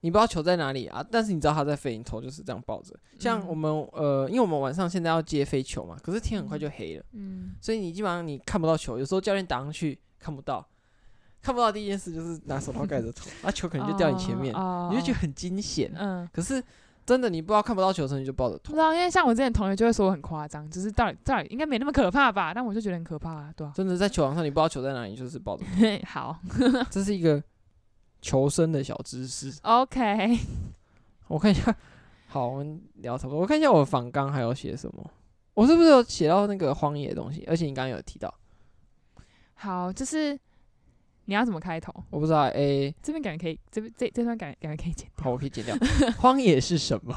[SPEAKER 1] 你不知道球在哪里啊，但是你知道它在飞，你头就是这样抱着。像我们，呃，因为我们晚上现在要接飞球嘛，可是天很快就黑了，嗯，所以你基本上你看不到球，有时候教练打上去看不到，看不到第一件事就是拿手套盖着头，啊，球可能就掉你前面，你就觉得很惊险，嗯，可是。真的，你不知道看不到球的时候，你就抱着头。
[SPEAKER 2] 不知道，因为像我之前同学就会说我很夸张，只是到底到底应该没那么可怕吧？但我就觉得很可怕啊，对啊。
[SPEAKER 1] 真的在球场上，你不知道球在哪里，就是抱着头。
[SPEAKER 2] 好，
[SPEAKER 1] 这是一个求生的小知识。
[SPEAKER 2] OK，
[SPEAKER 1] 我看一下。好，我们聊差不多。我看一下我的访纲还有写什么。我是不是有写到那个荒野的东西？而且你刚刚有提到。
[SPEAKER 2] 好，就是。你要怎么开头？
[SPEAKER 1] 我不知道。诶、欸，
[SPEAKER 2] 这边感觉可以，这边这这段感感觉可以剪掉。
[SPEAKER 1] 好，我可以剪掉。荒野是什么？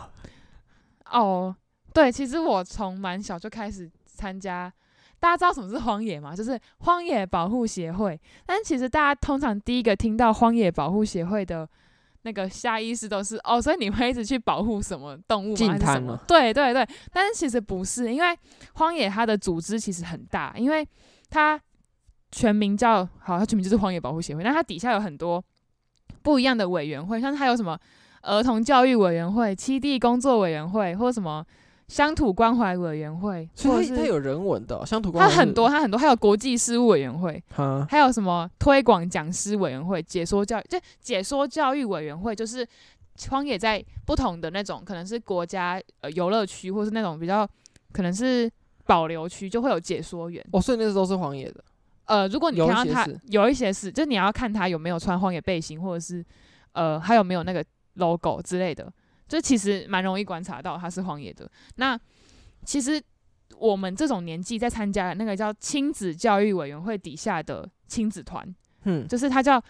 [SPEAKER 2] 哦，对，其实我从蛮小就开始参加。大家知道什么是荒野吗？就是荒野保护协会。但其实大家通常第一个听到荒野保护协会的那个下意识都是哦，所以你会一直去保护什么动物吗？还是什么？对对对。但是其实不是，因为荒野它的组织其实很大，因为它。全名叫好，它全名就是荒野保护协会。那它底下有很多不一样的委员会，像它有什么儿童教育委员会、七地工作委员会，或者什么乡土关怀委员会。
[SPEAKER 1] 所以它有人文的乡土关怀。
[SPEAKER 2] 它很多，它很多，还有国际事务委员会，还有什么推广讲师委员会、解说教育，就解说教育委员会，就是荒野在不同的那种，可能是国家呃游乐区，或是那种比较可能是。保留区就会有解说员。
[SPEAKER 1] 哦，所以那些都是荒野的。
[SPEAKER 2] 呃，如果你看到他
[SPEAKER 1] 有一些是
[SPEAKER 2] 就是，就你要看他有没有穿荒野背心，或者是呃，还有没有那个 logo 之类的，就其实蛮容易观察到他是荒野的。那其实我们这种年纪在参加那个叫亲子教育委员会底下的亲子团，
[SPEAKER 1] 嗯，
[SPEAKER 2] 就是他叫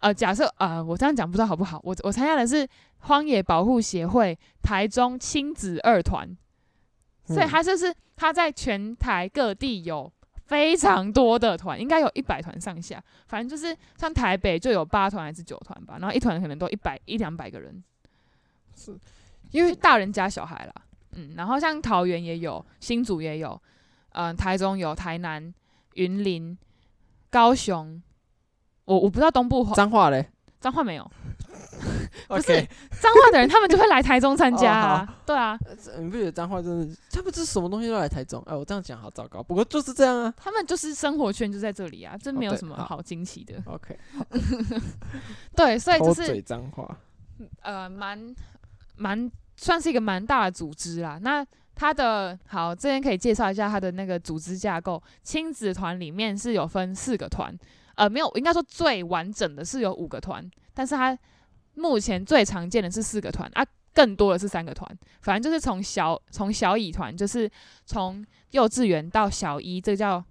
[SPEAKER 2] 呃，假设呃，我这样讲不知道好不好？我我参加的是荒野保护协会台中亲子二团，所以他就是他在全台各地有。非常多的团，应该有一百团上下，反正就是像台北就有八团还是九团吧，然后一团可能都一百一两百个人，是因为大人加小孩啦，嗯，然后像桃园也有，新竹也有，嗯、呃，台中有，台南、云林、高雄，我我不知道东部
[SPEAKER 1] 彰化嘞，
[SPEAKER 2] 彰化没有。不.是彰化的人，他们就会来台中参加啊。哦、对啊，
[SPEAKER 1] 你不觉得彰化真的？他们这什么东西都来台中？哎，我这样讲好糟糕。不过就是这样啊。
[SPEAKER 2] 他们就是生活圈就在这里啊，真没有什么好惊奇的。
[SPEAKER 1] Oh, OK，
[SPEAKER 2] 对，所以就是
[SPEAKER 1] 脏话，
[SPEAKER 2] 呃，蛮蛮算是一个蛮大的组织啦。那他的好，这边可以介绍一下他的那个组织架构。亲子团里面是有分四个团，呃，没有，应该说最完整的是有五个团，但是它。目前最常见的是四个团啊，更多的是三个团。反正就是从小从小乙团，就是从幼稚园到小一，这个叫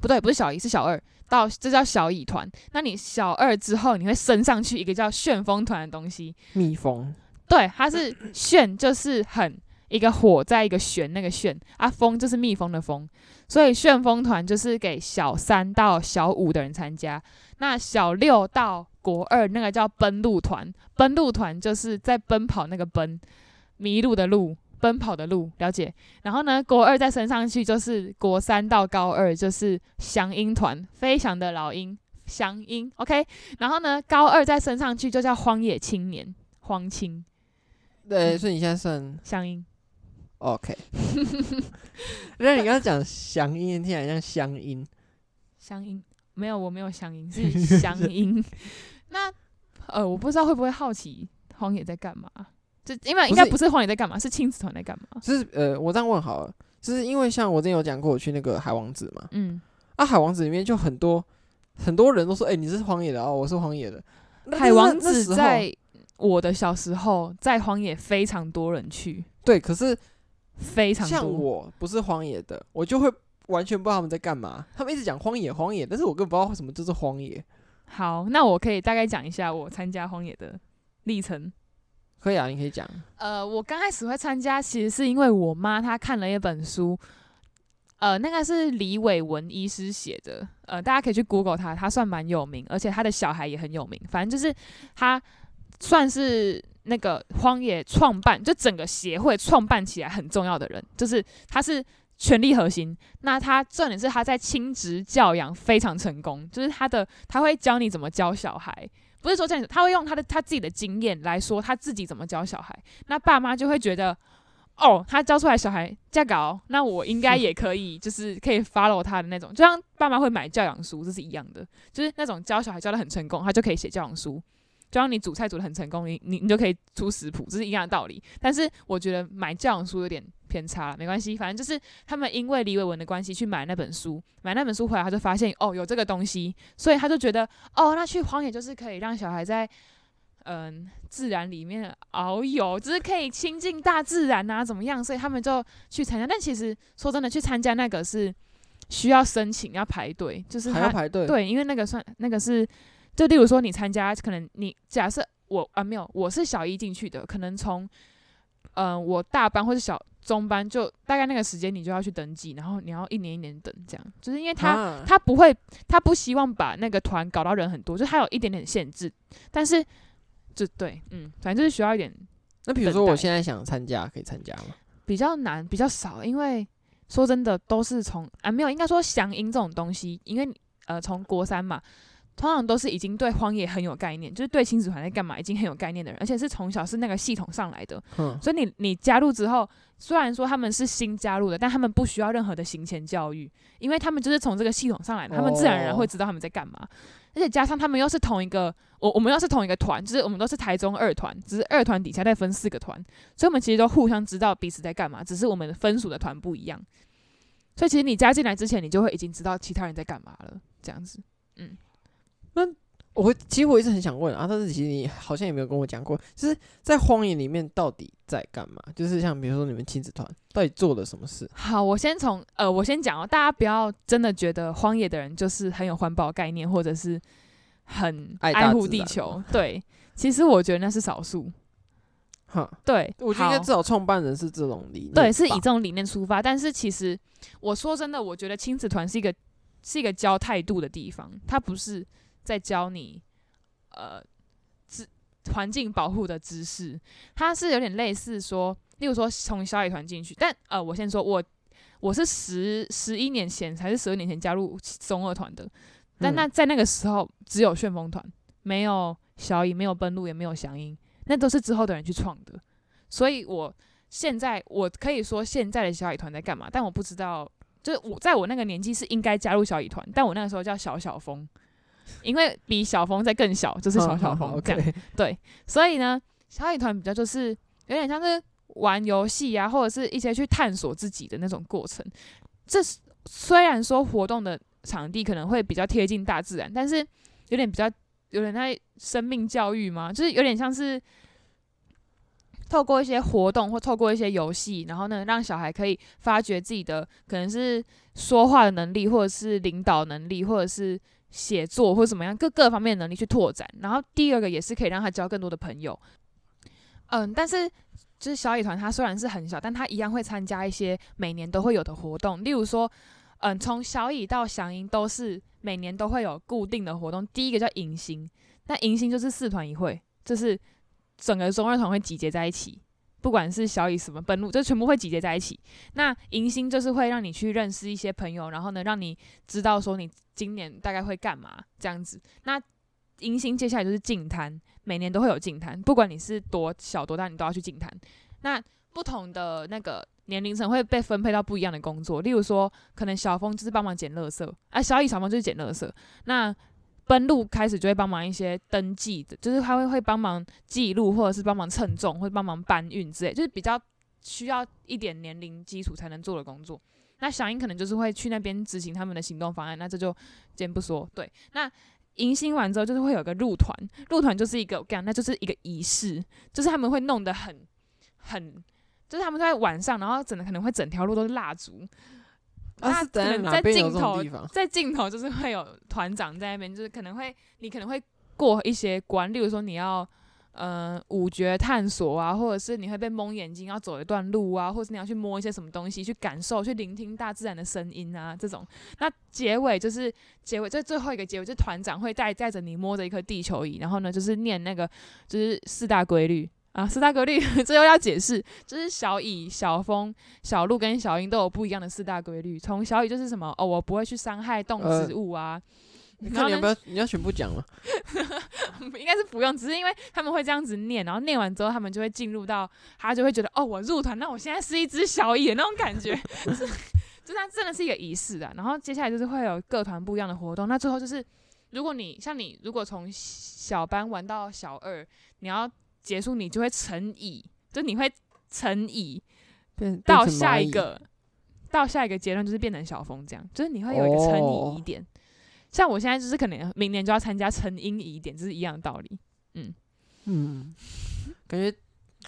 [SPEAKER 2] 不对，不是小一，是小二，到这叫小乙团。那你小二之后，你会升上去一个叫旋风团的东西。
[SPEAKER 1] 蜜蜂。
[SPEAKER 2] 对，它是旋，就是很一个火在一个旋那个旋啊，风就是蜜蜂的蜂，所以旋风团就是给小三到小五的人参加。那小六到国二那个叫奔路团，奔路团就是在奔跑那个奔，迷路的路，奔跑的路，了解。然后呢，国二再升上去就是国三到高二就是翔鹰团，飞翔的老鹰，翔鹰，OK。然后呢，高二再升上去就叫荒野青年，荒青。
[SPEAKER 1] 对，所以你现在算
[SPEAKER 2] 响鹰
[SPEAKER 1] ，OK。那你刚刚讲乡音，听起来像乡音，
[SPEAKER 2] 乡音没有，我没有乡音，是 乡音。那呃，我不知道会不会好奇荒野在干嘛？这因为应该不是荒野在干嘛，是亲子团在干嘛？
[SPEAKER 1] 就是呃，我这样问好了，就是因为像我之前有讲过，我去那个海王子嘛，
[SPEAKER 2] 嗯，
[SPEAKER 1] 啊，海王子里面就很多很多人都说，哎、欸，你是荒野的哦，我是荒野的。
[SPEAKER 2] 海王子在我的小时候，在荒野非常多人去，
[SPEAKER 1] 对，可是
[SPEAKER 2] 非常多
[SPEAKER 1] 像我不是荒野的，我就会完全不知道他们在干嘛。他们一直讲荒野荒野，但是我根本不知道为什么就是荒野。
[SPEAKER 2] 好，那我可以大概讲一下我参加荒野的历程。
[SPEAKER 1] 可以啊，你可以讲。
[SPEAKER 2] 呃，我刚开始会参加，其实是因为我妈她看了一本书，呃，那个是李伟文医师写的，呃，大家可以去 Google 他，他算蛮有名，而且他的小孩也很有名。反正就是他算是那个荒野创办，就整个协会创办起来很重要的人，就是他是。权力核心，那他重点是他在亲职教养非常成功，就是他的他会教你怎么教小孩，不是说这样子，他会用他的他自己的经验来说他自己怎么教小孩，那爸妈就会觉得，哦，他教出来小孩这样搞，那我应该也可以，就是可以 follow 他的那种，就像爸妈会买教养书，这是一样的，就是那种教小孩教得很成功，他就可以写教养书。就像你煮菜煮的很成功，你你你就可以出食谱，这是一样的道理。但是我觉得买教养书有点偏差，没关系，反正就是他们因为李伟文的关系去买那本书，买那本书回来他就发现哦有这个东西，所以他就觉得哦那去荒野就是可以让小孩在嗯自然里面遨游，就是可以亲近大自然啊怎么样，所以他们就去参加。但其实说真的，去参加那个是需要申请要排队，就是
[SPEAKER 1] 还要排队，
[SPEAKER 2] 对，因为那个算那个是。就例如说，你参加，可能你假设我啊没有，我是小一进去的，可能从嗯、呃、我大班或者小中班，就大概那个时间你就要去登记，然后你要一年一年等这样，就是因为他、啊、他不会，他不希望把那个团搞到人很多，就他有一点点限制，但是就对，嗯，反正就是需要一点。
[SPEAKER 1] 那比如说我现在想参加，可以参加吗？
[SPEAKER 2] 比较难，比较少，因为说真的都是从啊没有，应该说响应这种东西，因为呃从国三嘛。通常都是已经对荒野很有概念，就是对亲子团在干嘛已经很有概念的人，而且是从小是那个系统上来的。
[SPEAKER 1] 嗯，
[SPEAKER 2] 所以你你加入之后，虽然说他们是新加入的，但他们不需要任何的行前教育，因为他们就是从这个系统上来的，他们自然而然会知道他们在干嘛。哦。而且加上他们又是同一个，我我们又是同一个团，就是我们都是台中二团，只是二团底下再分四个团，所以我们其实都互相知道彼此在干嘛，只是我们分属的团不一样。所以其实你加进来之前，你就会已经知道其他人在干嘛了，这样子。嗯，
[SPEAKER 1] 那我会其实我一直很想问啊，但是其实你好像也没有跟我讲过，就是在荒野里面到底在干嘛？就是像比如说你们亲子团到底做了什么事？
[SPEAKER 2] 好，我先从呃，我先讲哦，大家不要真的觉得荒野的人就是很有环保概念，或者是很爱护地球。对，其实我觉得那是少数。
[SPEAKER 1] 哈，
[SPEAKER 2] 对，
[SPEAKER 1] 我觉得至少创办人是这种理念，
[SPEAKER 2] 对，是以这种理念出发。但是其实我说真的，我觉得亲子团是一个是一个教态度的地方，它不是在教你呃知环境保护的知识，它是有点类似说，例如说从小野团进去。但呃，我先说我我是十十一年前还是十二年前加入中二团的，但那在那个时候只有旋风团，没有小野，没有奔鹿，也没有祥音。那都是之后的人去创的，所以我现在我可以说现在的小野团在干嘛，但我不知道，就是我在我那个年纪是应该加入小野团，但我那个时候叫小小风，因为比小峰再更小，就是小小峰这样。Okay. 对，所以呢，小野团比较就是有点像是玩游戏啊，或者是一些去探索自己的那种过程。这虽然说活动的场地可能会比较贴近大自然，但是有点比较。有点在生命教育嘛？就是有点像是透过一些活动或透过一些游戏，然后呢，让小孩可以发掘自己的可能是说话的能力，或者是领导能力，或者是写作或者怎么样各各方面能力去拓展。然后第二个也是可以让他交更多的朋友。嗯，但是就是小野团，他虽然是很小，但他一样会参加一些每年都会有的活动，例如说。嗯，从小乙到祥音都是每年都会有固定的活动。第一个叫迎新，那迎新就是四团一会，就是整个中二团会集结在一起，不管是小乙什么奔鹿，就全部会集结在一起。那迎新就是会让你去认识一些朋友，然后呢，让你知道说你今年大概会干嘛这样子。那迎新接下来就是净滩，每年都会有净滩，不管你是多小多大，你都要去净滩。那不同的那个。年龄层会被分配到不一样的工作，例如说，可能小峰就是帮忙捡垃圾，啊，小乙、小峰就是捡垃圾。那奔鹿开始就会帮忙一些登记的，就是他会会帮忙记录，或者是帮忙称重，或者帮忙搬运之类，就是比较需要一点年龄基础才能做的工作。那响应可能就是会去那边执行他们的行动方案，那这就先不说。对，那迎新完之后就是会有个入团，入团就是一个我讲，那就是一个仪式，就是他们会弄得很很。就是他们在晚上，然后整的可能会整条路都是蜡烛。
[SPEAKER 1] 啊，是在哪边有这种地方？
[SPEAKER 2] 在镜头就是会有团长在那边，就是可能会你可能会过一些关，例如说你要呃五觉探索啊，或者是你会被蒙眼睛要走一段路啊，或者是你要去摸一些什么东西，去感受、去聆听大自然的声音啊，这种。那结尾就是结尾，在最后一个结尾，就是团长会带带着你摸着一颗地球仪，然后呢就是念那个就是四大规律。啊，四大规律，这又要解释，就是小乙、小风、小鹿跟小鹰都有不一样的四大规律。从小乙就是什么哦，我不会去伤害动植物啊。
[SPEAKER 1] 你看你要不要？你要全部讲吗？
[SPEAKER 2] 应该是不用，只是因为他们会这样子念，然后念完之后，他们就会进入到，他就会觉得哦，我入团，那我现在是一只小乙那种感觉，就是，就它真的是一个仪式啊。然后接下来就是会有各团不一样的活动，那最后就是，如果你像你，如果从小班玩到小二，你要。结束，你就会乘以，就你会成乙，到下一个，到下一个阶段就是变成小峰这样，就是你会有一个乘以一点。哦、像我现在就是可能明年就要参加成阴一点，这是一样的道理。嗯
[SPEAKER 1] 嗯，感觉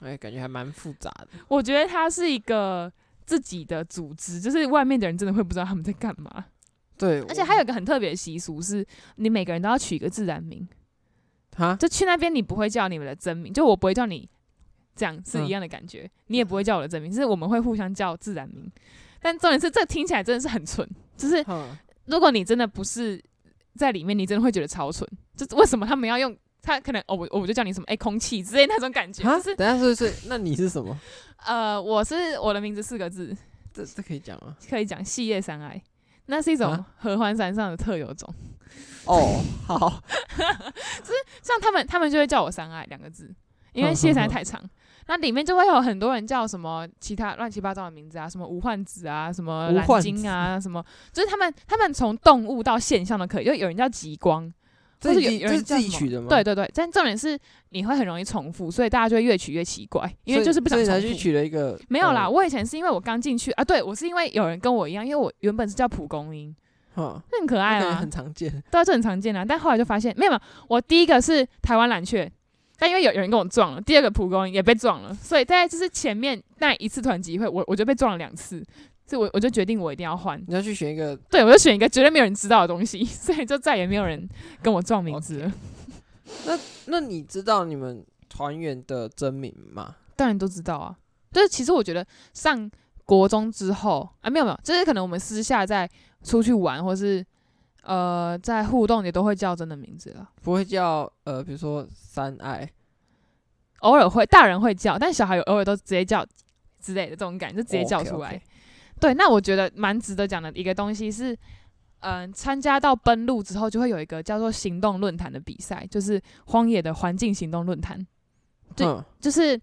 [SPEAKER 1] 哎，感觉还蛮复杂的。
[SPEAKER 2] 我觉得它是一个自己的组织，就是外面的人真的会不知道他们在干嘛。
[SPEAKER 1] 对，
[SPEAKER 2] 而且还有一个很特别的习俗，是你每个人都要取一个自然名。
[SPEAKER 1] 哈，
[SPEAKER 2] 就去那边，你不会叫你们的真名，就我不会叫你，这样是一样的感觉。嗯、你也不会叫我的真名，就是我们会互相叫自然名。但重点是，这听起来真的是很蠢。就是如果你真的不是在里面，你真的会觉得超蠢。就是为什么他们要用他？可能哦，我我就叫你什么？哎、欸，空气之类那种感觉。
[SPEAKER 1] 哈
[SPEAKER 2] 就是
[SPEAKER 1] 等下是不是？那你是什么？
[SPEAKER 2] 呃，我是我的名字四个字。
[SPEAKER 1] 这这可以讲吗？
[SPEAKER 2] 可以讲。细叶山爱，那是一种合欢山上的特有种。
[SPEAKER 1] 哦，好，
[SPEAKER 2] 就是像他们，他们就会叫我三爱两个字，因为谢山太长，那里面就会有很多人叫什么其他乱七八糟的名字啊，什么无患子啊，什么蓝鲸啊，什么，就是他们他们从动物到现象都可以，就有人叫极光，
[SPEAKER 1] 这
[SPEAKER 2] 是有有人
[SPEAKER 1] 是自己取的吗？
[SPEAKER 2] 对对对，但重点是你会很容易重复，所以大家就会越取越奇怪，因为就是不想重复。
[SPEAKER 1] 所以才去取了一个
[SPEAKER 2] 没有啦，呃、我以前是因为我刚进去啊，对我是因为有人跟我一样，因为我原本是叫蒲公英，
[SPEAKER 1] 哈，
[SPEAKER 2] 很可爱啊，
[SPEAKER 1] 很常见，
[SPEAKER 2] 对，这很常见啊。但后来就发现没有，没有，我第一个是台湾蓝雀，但因为有有人跟我撞了，第二个蒲公英也被撞了，所以大概就是前面那一次团集会，我我就被撞了两次。所以我我就决定我一定要换。
[SPEAKER 1] 你要去选一个，
[SPEAKER 2] 对，我就选一个绝对没有人知道的东西，所以就再也没有人跟我撞名字了。
[SPEAKER 1] 那那你知道你们团员的真名吗？
[SPEAKER 2] 当然都知道啊。就是其实我觉得上国中之后啊，没有没有，就是可能我们私下在出去玩，或是呃在互动，也都会叫真的名字了。
[SPEAKER 1] 不会叫呃，比如说三爱，
[SPEAKER 2] 偶尔会，大人会叫，但小孩有偶尔都直接叫之类的这种感觉，就直接叫出来。Okay, okay. 对，那我觉得蛮值得讲的一个东西是，嗯、呃，参加到奔路之后，就会有一个叫做行动论坛的比赛，就是荒野的环境行动论坛。对，嗯、就是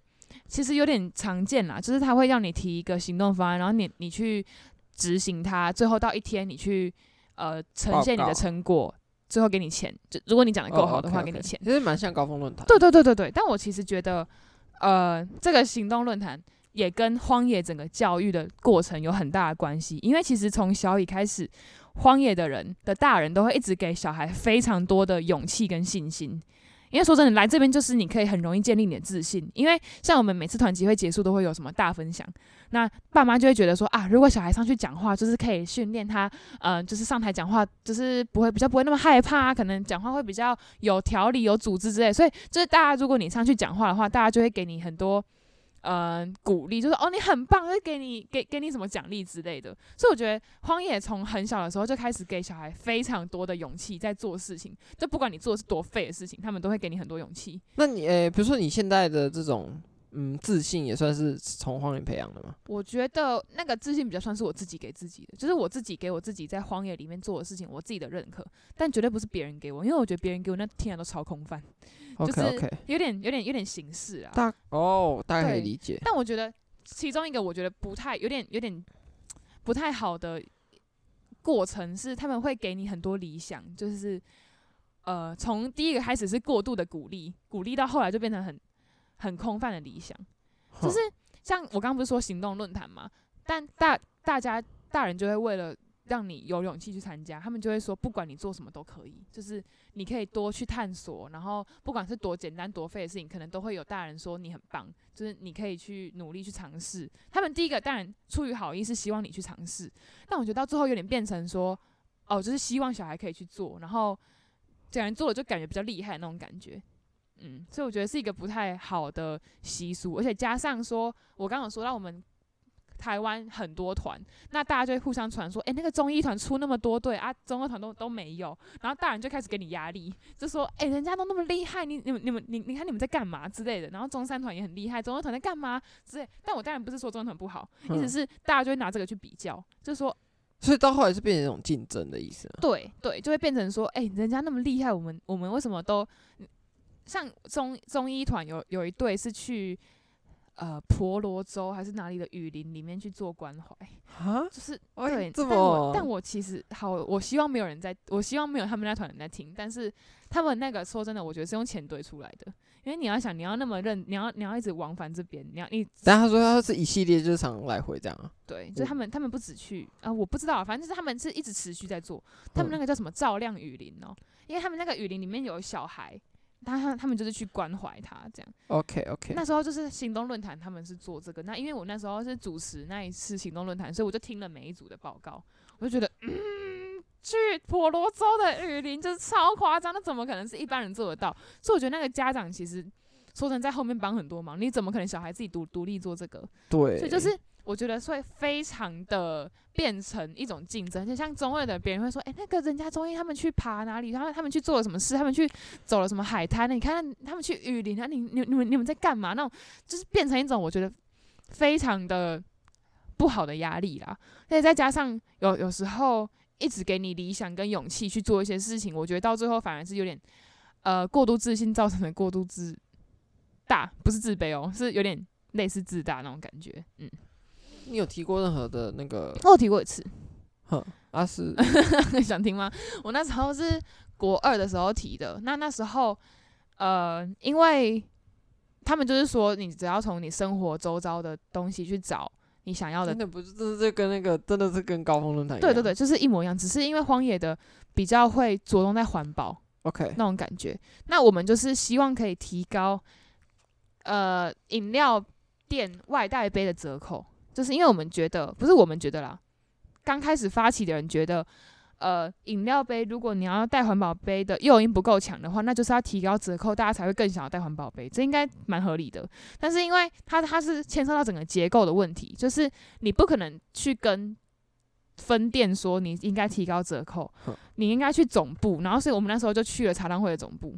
[SPEAKER 2] 其实有点常见啦，就是他会让你提一个行动方案，然后你你去执行它，最后到一天你去呃呈现你的成果，最后给你钱。就如果你讲的够好的话，给你钱。
[SPEAKER 1] 其实蛮像高峰论坛。
[SPEAKER 2] 对对对对对，但我其实觉得，呃，这个行动论坛。也跟荒野整个教育的过程有很大的关系，因为其实从小以开始，荒野的人的大人都会一直给小孩非常多的勇气跟信心。因为说真的，来这边就是你可以很容易建立你的自信。因为像我们每次团集会结束都会有什么大分享，那爸妈就会觉得说啊，如果小孩上去讲话，就是可以训练他，嗯、呃，就是上台讲话，就是不会比较不会那么害怕，可能讲话会比较有条理、有组织之类。所以就是大家如果你上去讲话的话，大家就会给你很多。嗯，鼓励就是哦，你很棒，就给你给给你什么奖励之类的。所以我觉得荒野从很小的时候就开始给小孩非常多的勇气，在做事情。就不管你做的是多废的事情，他们都会给你很多勇气。
[SPEAKER 1] 那你诶、比如说你现在的这种嗯自信，也算是从荒野培养的吗？
[SPEAKER 2] 我觉得那个自信比较算是我自己给自己的，就是我自己给我自己在荒野里面做的事情，我自己的认可，但绝对不是别人给我，因为我觉得别人给我那听起来都超空泛。就是有点有点有点形式啊，
[SPEAKER 1] 大哦，大概可以理解。
[SPEAKER 2] 但我觉得其中一个我觉得不太有点有点不太好的过程是，他们会给你很多理想，就是呃，从第一个开始是过度的鼓励，鼓励到后来就变成很很空泛的理想。就是像我刚刚不是说行动论坛嘛，但大大家大人就会为了。让你有勇气去参加，他们就会说，不管你做什么都可以，就是你可以多去探索，然后不管是多简单多费的事情，可能都会有大人说你很棒，就是你可以去努力去尝试。他们第一个当然出于好意是希望你去尝试，但我觉得到最后有点变成说，哦，就是希望小孩可以去做，然后这样做了就感觉比较厉害那种感觉，嗯，所以我觉得是一个不太好的习俗，而且加上说我刚刚有说到我们。台湾很多团，那大家就会互相传说，诶、欸，那个中医团出那么多队啊，中二团都都没有，然后大人就开始给你压力，就说，诶、欸，人家都那么厉害，你、你们、你们、你、你看你们在干嘛之类的，然后中三团也很厉害，中二团在干嘛之类，但我当然不是说中二团不好，意思是大家就会拿这个去比较，就说，
[SPEAKER 1] 所以到后来是变成一种竞争的意思。
[SPEAKER 2] 对对，就会变成说，诶、欸，人家那么厉害，我们我们为什么都像中中医团有有一队是去。呃，婆罗洲还是哪里的雨林里面去做关怀
[SPEAKER 1] 啊？
[SPEAKER 2] 就是
[SPEAKER 1] 对，
[SPEAKER 2] 但我但我其实好，我希望没有人在，我希望没有他们那团人在听。但是他们那个说真的，我觉得是用钱堆出来的，因为你要想，你要那么认，你要你要一直往返这边，你要你。
[SPEAKER 1] 但他说他是一系列就是常来回这样啊？
[SPEAKER 2] 对，就他们他们不止去啊，我不知道，反正就是他们是一直持续在做。他们那个叫什么照亮雨林哦？因为他们那个雨林里面有小孩。他他他们就是去关怀他这样。
[SPEAKER 1] OK OK。
[SPEAKER 2] 那时候就是行动论坛，他们是做这个。那因为我那时候是主持那一次行动论坛，所以我就听了每一组的报告，我就觉得，嗯，去婆罗洲的雨林就是超夸张，那怎么可能是一般人做得到？所以我觉得那个家长其实说成在后面帮很多忙，你怎么可能小孩自己独独立做这个？
[SPEAKER 1] 对。
[SPEAKER 2] 所以就是。我觉得会非常的变成一种竞争，就像中二的别人会说，诶、欸，那个人家中医他们去爬哪里，然后他们去做了什么事，他们去走了什么海滩，你看他们去雨林啊，你你你们你们在干嘛？那种就是变成一种我觉得非常的不好的压力啦。而且再加上有有时候一直给你理想跟勇气去做一些事情，我觉得到最后反而是有点呃过度自信造成的过度自大，不是自卑哦，是有点类似自大那种感觉，嗯。
[SPEAKER 1] 你有提过任何的那个？
[SPEAKER 2] 我有提过一次。
[SPEAKER 1] 哼，阿、啊、是
[SPEAKER 2] 想听吗？我那时候是国二的时候提的。那那时候，呃，因为他们就是说，你只要从你生活周遭的东西去找你想要的。
[SPEAKER 1] 真的不是，这是跟那个真的是跟高峰论坛一样。
[SPEAKER 2] 对对对，就是一模一样，只是因为荒野的比较会着重在环保
[SPEAKER 1] ，OK，
[SPEAKER 2] 那种感觉。那我们就是希望可以提高，呃，饮料店外带杯的折扣，就是因为我们觉得，不是我们觉得啦，刚开始发起的人觉得。呃，饮料杯，如果你要带环保杯的诱因不够强的话，那就是要提高折扣，大家才会更想要带环保杯，这应该蛮合理的。但是因为它它是牵涉到整个结构的问题，就是你不可能去跟分店说你应该提高折扣，你应该去总部。然后所以我们那时候就去了茶汤会的总部，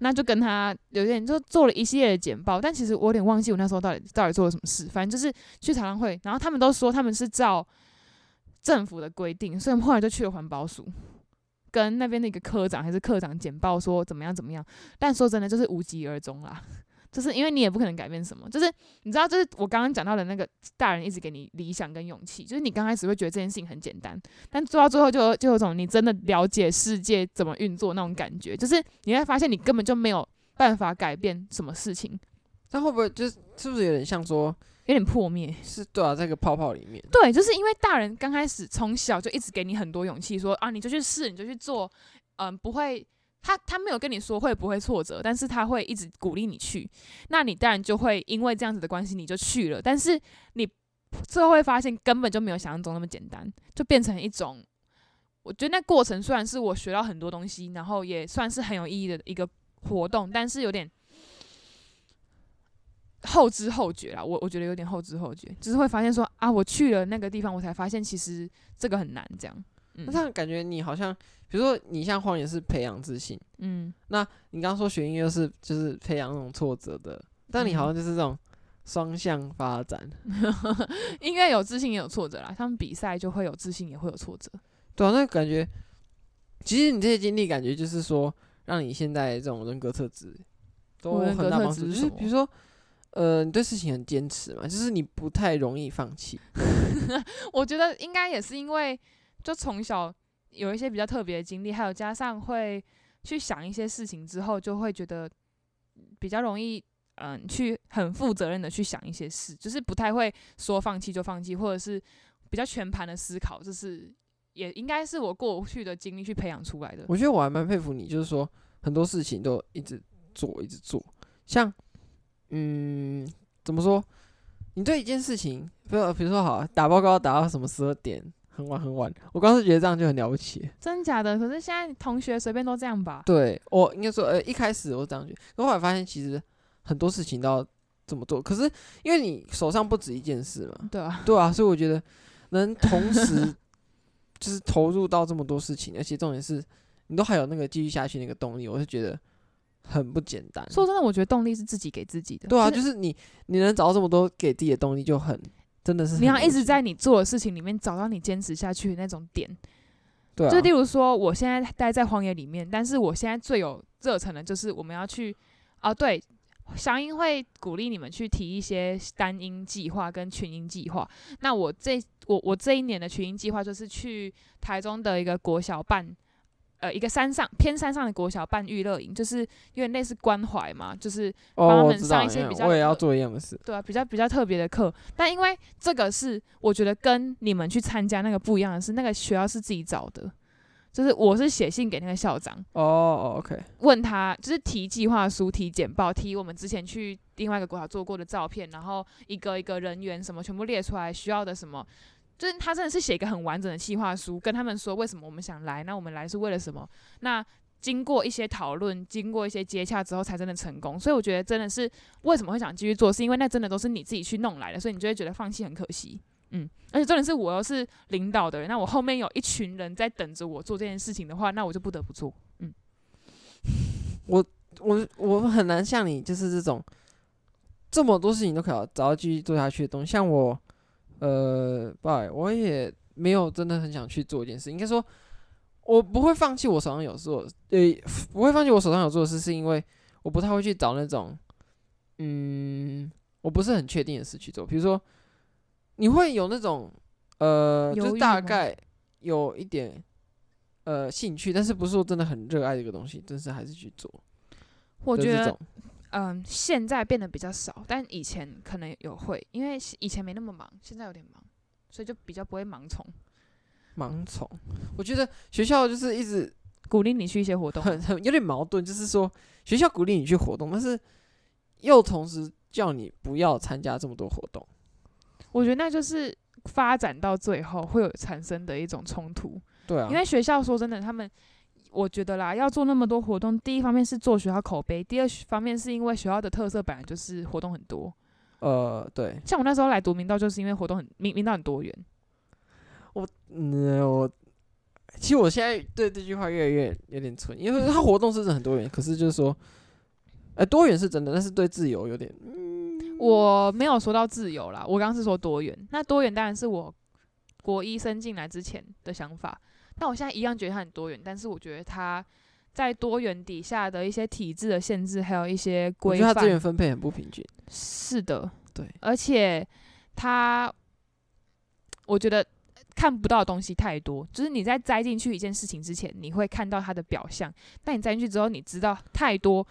[SPEAKER 2] 那就跟他有点就做了一系列的简报。但其实我有点忘记我那时候到底到底做了什么事，反正就是去茶汤会，然后他们都说他们是照。政府的规定，所以我们后来就去了环保署，跟那边的一个科长还是科长简报说怎么样怎么样。但说真的，就是无疾而终啦，就是因为你也不可能改变什么。就是你知道，就是我刚刚讲到的那个大人一直给你理想跟勇气，就是你刚开始会觉得这件事情很简单，但做到最后就就有种你真的了解世界怎么运作那种感觉，就是你会发现你根本就没有办法改变什么事情。
[SPEAKER 1] 那会不会就是是不是有点像说？
[SPEAKER 2] 有点破灭，
[SPEAKER 1] 是对啊，在个泡泡里面。
[SPEAKER 2] 对，就是因为大人刚开始从小就一直给你很多勇气，说啊，你就去试，你就去做，嗯，不会，他他没有跟你说会不会挫折，但是他会一直鼓励你去，那你当然就会因为这样子的关系，你就去了，但是你最后会发现根本就没有想象中那么简单，就变成一种，我觉得那过程虽然是我学到很多东西，然后也算是很有意义的一个活动，但是有点。后知后觉啦，我我觉得有点后知后觉，就是会发现说啊，我去了那个地方，我才发现其实这个很难，这样。嗯，
[SPEAKER 1] 那这样感觉你好像，比如说你像荒野是培养自信，
[SPEAKER 2] 嗯，
[SPEAKER 1] 那你刚刚说学音乐是就是培养那种挫折的，但你好像就是这种双向发展，
[SPEAKER 2] 音乐有自信也有挫折啦。他们比赛就会有自信，也会有挫折。
[SPEAKER 1] 对啊，那感觉其实你这些经历，感觉就是说，让你现在这种人格特质都很大帮助，就是比如说。呃，你对事情很坚持嘛，就是你不太容易放弃。
[SPEAKER 2] 我觉得应该也是因为，就从小有一些比较特别的经历，还有加上会去想一些事情之后，就会觉得比较容易，嗯、去很负责任的去想一些事，就是不太会说放弃就放弃，或者是比较全盘的思考，就是也应该是我过去的经历去培养出来的。
[SPEAKER 1] 我觉得我还蛮佩服你，就是说很多事情都一直做，一直做，像。嗯，怎么说？你对一件事情，比如比如说，好打报告打到什么十二点，很晚很晚。我刚是觉得这样就很了不起，
[SPEAKER 2] 真假的？可是现在同学随便都这样吧？
[SPEAKER 1] 对，我应该说，呃，一开始我这样觉得，可后来发现其实很多事情都要这么做。可是因为你手上不止一件事嘛，
[SPEAKER 2] 对啊，
[SPEAKER 1] 对啊，所以我觉得能同时 就是投入到这么多事情，而且重点是你都还有那个继续下去那个动力，我是觉得。很不简单。
[SPEAKER 2] 说真的，我觉得动力是自己给自己的。
[SPEAKER 1] 对啊，就是你，你能找到这么多给自己的动力，就很真的是。
[SPEAKER 2] 你要一直在你做的事情里面找到你坚持下去的那种点。
[SPEAKER 1] 对啊。
[SPEAKER 2] 就例如说，我现在待在荒野里面，但是我现在最有热忱的就是我们要去。哦，对，祥英会鼓励你们去提一些单音计划跟群音计划。那我这我我这一年的群音计划就是去台中的一个国小办。呃，一个山上偏山上的国小办娱乐营，就是有点类似关怀嘛，就是帮他们上一些比较，
[SPEAKER 1] 我也要做一样的事，
[SPEAKER 2] 对啊，比较比较特别的课。但因为这个是我觉得跟你们去参加那个不一样的是，那个学校是自己找的，就是我是写信给那个校长，
[SPEAKER 1] 哦，OK，
[SPEAKER 2] 问他就是提计划书、提简报、提我们之前去另外一个国小做过的照片，然后一个一个人员什么全部列出来，需要的什么。就是他真的是写一个很完整的计划书，跟他们说为什么我们想来，那我们来是为了什么？那经过一些讨论，经过一些接洽之后，才真的成功。所以我觉得真的是为什么会想继续做，是因为那真的都是你自己去弄来的，所以你就会觉得放弃很可惜。嗯，而且重点是我又是领导的人，那我后面有一群人在等着我做这件事情的话，那我就不得不做。嗯，
[SPEAKER 1] 我我我很难像你，就是这种这么多事情都可以找到继续做下去的东西，像我。呃，不，我也没有真的很想去做一件事。应该说，我不会放弃我手上有做，呃，不会放弃我手上有做的事，是因为我不太会去找那种，嗯，我不是很确定的事去做。比如说，你会有那种，呃，就是大概有一点呃兴趣，但是不是说真的很热爱这个东西，但是还是去做。
[SPEAKER 2] 我觉得，嗯，现在变得比较少，但以前可能有会，因为以前没那么忙，现在有点忙，所以就比较不会盲从。
[SPEAKER 1] 盲从，我觉得学校就是一直
[SPEAKER 2] 鼓励你去一些活动，
[SPEAKER 1] 很很有点矛盾，就是说学校鼓励你去活动，但是又同时叫你不要参加这么多活动。
[SPEAKER 2] 我觉得那就是发展到最后会有产生的一种冲突。
[SPEAKER 1] 对啊，
[SPEAKER 2] 因为学校说真的，他们我觉得啦，要做那么多活动，第一方面是做学校口碑，第二方面是因为学校的特色本来就是活动很多。
[SPEAKER 1] 呃，对，
[SPEAKER 2] 像我那时候来读明道，就是因为活动很明明道很多元。
[SPEAKER 1] 我嗯，我其实我现在对这句话越来越有点存，因为它活动是很多元，可是就是说，呃，多元是真的，但是对自由有点。嗯，
[SPEAKER 2] 我没有说到自由啦，我刚刚是说多元。那多元当然是我国一升进来之前的想法，那我现在一样觉得它很多元，但是我觉得它在多元底下的一些体制的限制，还有一些
[SPEAKER 1] 规范，资源分配很不平均。
[SPEAKER 2] 是的，
[SPEAKER 1] 对，
[SPEAKER 2] 而且它，我觉得。看不到的东西太多，就是你在栽进去一件事情之前，你会看到它的表象。但你栽进去之后，你知道太多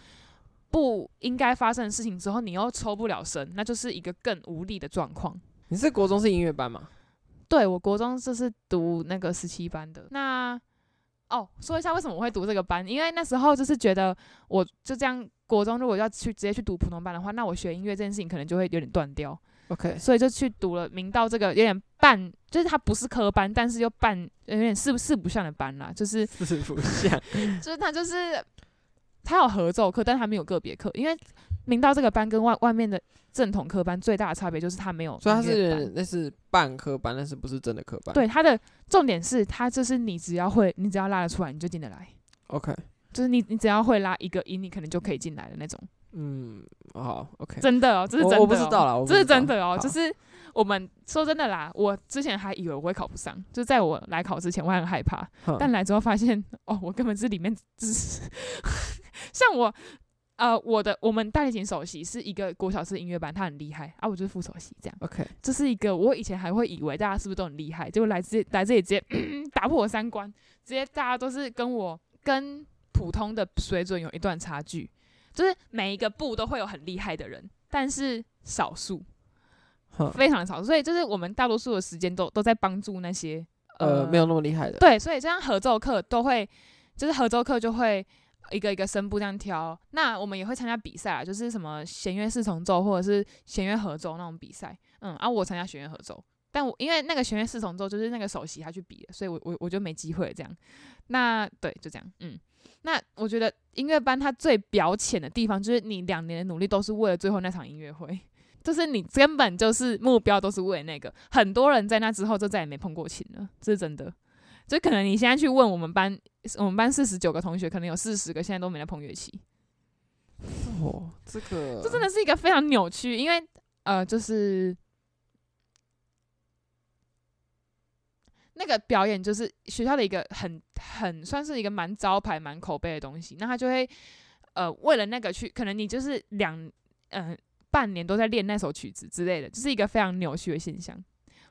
[SPEAKER 2] 不应该发生的事情之后，你又抽不了身，那就是一个更无力的状况。
[SPEAKER 1] 你是国中是音乐班吗？
[SPEAKER 2] 对，我国中就是读那个十七班的。那哦，说一下为什么我会读这个班，因为那时候就是觉得我就这样，国中如果要去直接去读普通班的话，那我学音乐这件事情可能就会有点断掉。
[SPEAKER 1] OK，
[SPEAKER 2] 所以就去读了明道这个有点半，就是它不是科班，但是又半有点四四不像的班啦，就是
[SPEAKER 1] 四不像，
[SPEAKER 2] 就是它就是它有合奏课，但他没有个别课，因为明道这个班跟外外面的正统科班最大的差别就是他没有，
[SPEAKER 1] 所以他是那是半科班，但是不是真的科班。
[SPEAKER 2] 对，他的重点是他就是你只要会，你只要拉得出来，你就进得来。
[SPEAKER 1] OK，
[SPEAKER 2] 就是你你只要会拉一个音，你可能就可以进来的那种。
[SPEAKER 1] 嗯，好，OK，
[SPEAKER 2] 真的哦，这是真的，哦，
[SPEAKER 1] 我不知道啦，
[SPEAKER 2] 这是真的哦，就是我们说真的啦，我之前还以为我会考不上，就在我来考之前，我还很害怕，但来之后发现，哦，我根本是里面只是 像我，呃，我的我们大提琴首席是一个国小是音乐班，他很厉害啊，我就是副首席这样
[SPEAKER 1] ，OK，
[SPEAKER 2] 这是一个我以前还会以为大家是不是都很厉害，结果来自来这里直接 打破我三观，直接大家都是跟我跟普通的水准有一段差距。就是每一个部都会有很厉害的人，但是少数，非常少数。所以就是我们大多数的时间都都在帮助那些
[SPEAKER 1] 呃，呃没有那么厉害的。
[SPEAKER 2] 对，所以这样合奏课都会，就是合奏课就会一个一个声部这样挑。那我们也会参加比赛啊，就是什么弦乐四重奏或者是弦乐合奏那种比赛。嗯，啊，我参加弦乐合奏，但我因为那个弦乐四重奏就是那个首席他去比的，所以我我我就没机会这样。那对，就这样，嗯。那我觉得音乐班它最表浅的地方，就是你两年的努力都是为了最后那场音乐会，就是你根本就是目标都是为了那个。很多人在那之后就再也没碰过琴了，这是真的。就可能你现在去问我们班，我们班四十九个同学，可能有四十个现在都没来碰乐器。
[SPEAKER 1] 哦，这个
[SPEAKER 2] 这真的是一个非常扭曲，因为呃，就是。那个表演就是学校的一个很很算是一个蛮招牌、蛮口碑的东西。那他就会呃为了那个去，可能你就是两嗯、呃、半年都在练那首曲子之类的，就是一个非常扭曲的现象。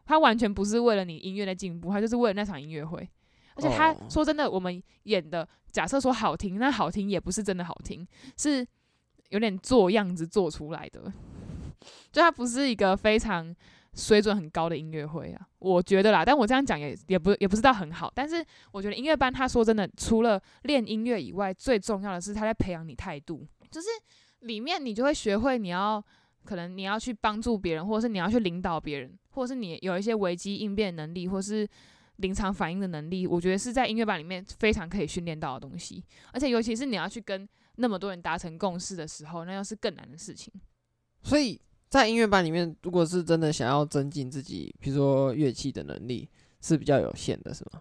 [SPEAKER 2] 他完全不是为了你音乐的进步，他就是为了那场音乐会。而且他说真的，我们演的假设说好听，那好听也不是真的好听，是有点做样子做出来的。就它不是一个非常。水准很高的音乐会啊，我觉得啦，但我这样讲也也不也不知道很好。但是我觉得音乐班，他说真的，除了练音乐以外，最重要的是他在培养你态度，就是里面你就会学会你要可能你要去帮助别人，或者是你要去领导别人，或者是你有一些危机应变能力，或是临场反应的能力。我觉得是在音乐班里面非常可以训练到的东西，而且尤其是你要去跟那么多人达成共识的时候，那又是更难的事情。
[SPEAKER 1] 所以。在音乐班里面，如果是真的想要增进自己，比如说乐器的能力，是比较有限的，是吗？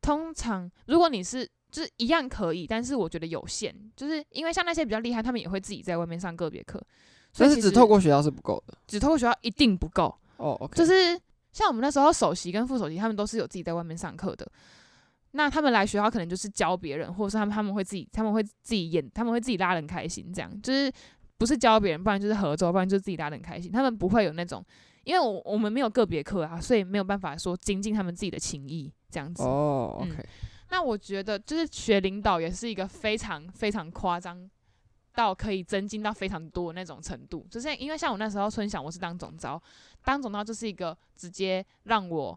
[SPEAKER 2] 通常，如果你是就是一样可以，但是我觉得有限，就是因为像那些比较厉害，他们也会自己在外面上个别课，
[SPEAKER 1] 所以是只透过学校是不够的，
[SPEAKER 2] 只透过学校一定不够
[SPEAKER 1] 哦。Oh.
[SPEAKER 2] 就是像我们那时候首席跟副首席，他们都是有自己在外面上课的，那他们来学校可能就是教别人，或者是他们他们会自己他们会自己演，他们会自己拉人开心，这样就是。不是教别人，不然就是合作，不然就是自己拉人开心。他们不会有那种，因为我我们没有个别课啊，所以没有办法说精进他们自己的情谊这样子。
[SPEAKER 1] 哦，OK、嗯。
[SPEAKER 2] 那我觉得就是学领导也是一个非常非常夸张到可以增进到非常多那种程度。就是因为像我那时候春想我是当总招，当总招就是一个直接让我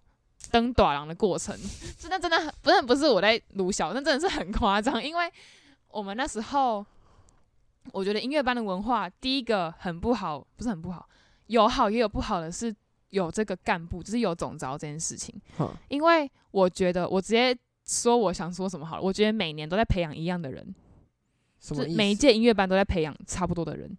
[SPEAKER 2] 登短廊的过程，真的真的不是不是我在鲁小，那真的是很夸张。因为我们那时候，我觉得音乐班的文化第一个很不好，不是很不好，有好也有不好的是。有这个干部，就是有总招这件事情。因为我觉得，我直接说我想说什么好了。我觉得每年都在培养一样的人，就是每一届音乐班都在培养差不多的人。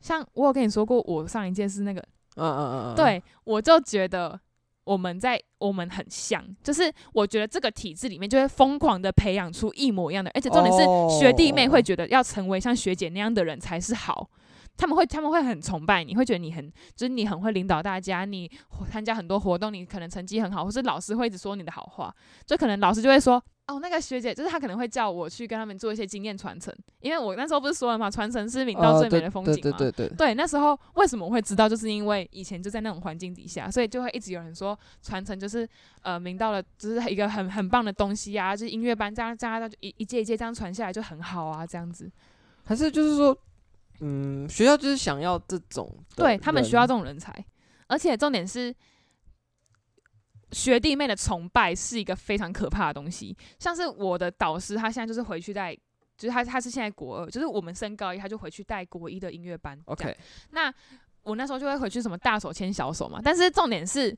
[SPEAKER 2] 像我有跟你说过，我上一届是那个，嗯嗯嗯嗯，对，我就觉得我们在我们很像，就是我觉得这个体制里面就会疯狂的培养出一模一样的，而且重点是学弟妹会觉得要成为像学姐那样的人才是好。他们会他们会很崇拜你，会觉得你很就是你很会领导大家，你参加很多活动，你可能成绩很好，或是老师会一直说你的好话，就可能老师就会说哦，那个学姐就是她可能会叫我去跟他们做一些经验传承，因为我那时候不是说了嘛，传承是明道最美的风景嘛，对对对。对对，对，那时候为什么我会知道，就是因为以前就在那种环境底下，所以就会一直有人说传承就是呃明道的，就是一个很很棒的东西啊，就是音乐班这样这样一一届一届这样传下来就很好啊，这样子，
[SPEAKER 1] 还是就是说。嗯，学校就是想要这种，
[SPEAKER 2] 对他们需要这种人才，而且重点是学弟妹的崇拜是一个非常可怕的东西。像是我的导师，他现在就是回去带，就是他他是现在国二，就是我们升高一，他就回去带国一的音乐班。OK，那我那时候就会回去什么大手牵小手嘛，但是重点是。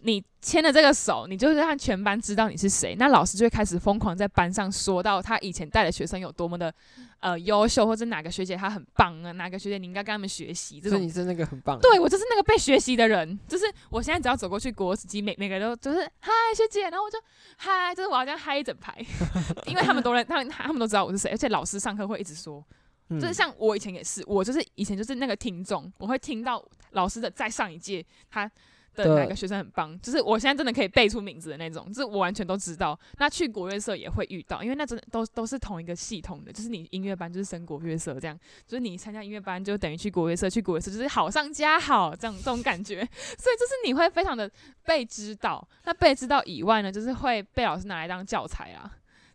[SPEAKER 2] 你牵了这个手，你就是让全班知道你是谁，那老师就会开始疯狂在班上说到他以前带的学生有多么的呃优秀，或者哪个学姐她很棒啊，哪个学姐你应该跟他们学习。这种
[SPEAKER 1] 你是那个很棒，
[SPEAKER 2] 对我就是那个被学习的人，就是我现在只要走过去国史机，每每个人都就是嗨学姐，然后我就嗨，就是我要这样嗨一整排，因为他们都认，他们他们都知道我是谁，而且老师上课会一直说，就是像我以前也是，我就是以前就是那个听众，我会听到老师的在上一届他。的哪个学生很棒，就是我现在真的可以背出名字的那种，就是我完全都知道。那去国乐社也会遇到，因为那真的都都是同一个系统的，就是你音乐班就是升国乐社这样，就是你参加音乐班就等于去国乐社，去国乐社就是好上加好这样这种感觉。所以就是你会非常的被知道。那被知道以外呢，就是会被老师拿来当教材啊，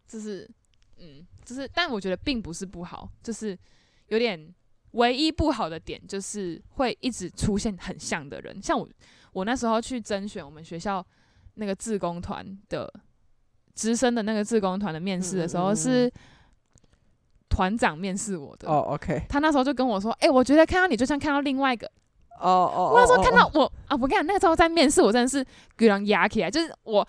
[SPEAKER 2] 就是嗯，就是但我觉得并不是不好，就是有点唯一不好的点就是会一直出现很像的人，像我。我那时候去甄选我们学校那个自工团的资深的那个自工团的面试的时候，是团长面试我的。
[SPEAKER 1] 哦，OK。
[SPEAKER 2] 他那时候就跟我说：“哎，我觉得看到你就像看到另外一个。”
[SPEAKER 1] 哦哦。
[SPEAKER 2] 我那时候看到我啊，我跟你讲，那个时候在面试，我真的是给人压起来，就是我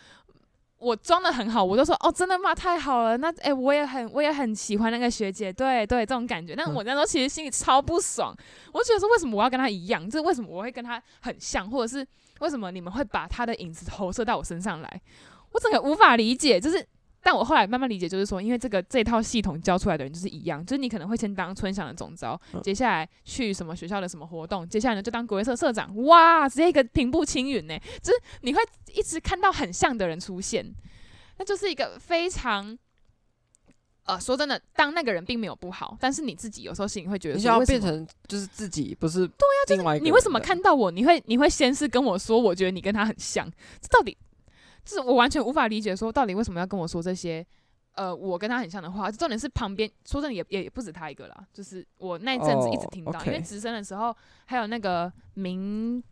[SPEAKER 2] 我装的很好，我就说：“哦，真的吗？太好了。”那哎，我也很我也很喜欢那个学姐，对对，这种感觉。但我那时候其实心里超不爽，我觉得说为什么我要跟她一样？就是为什么我会跟她很像，或者是？为什么你们会把她的影子投射到我身上来？我整个无法理解。就是，但我后来慢慢理解，就是说，因为这个这套系统教出来的人就是一样，就是你可能会先当春想的总招，接下来去什么学校的什么活动，接下来呢就当国乐社社长，哇，直接一个平步青云呢。就是你会一直看到很像的人出现，那就是一个非常。呃，说真的，当那个人并没有不好，但是你自己有时候心里会觉得，
[SPEAKER 1] 你想要变成就是自己，不是对呀？
[SPEAKER 2] 就是你为什么看到我，你会你会先是跟我说，我觉得你跟他很像，这到底就是我完全无法理解，说到底为什么要跟我说这些？呃，我跟他很像的话，重点是旁边说真的也也不止他一个啦，就是我那阵子一直听到，oh. 因为直升的时候还有那个明。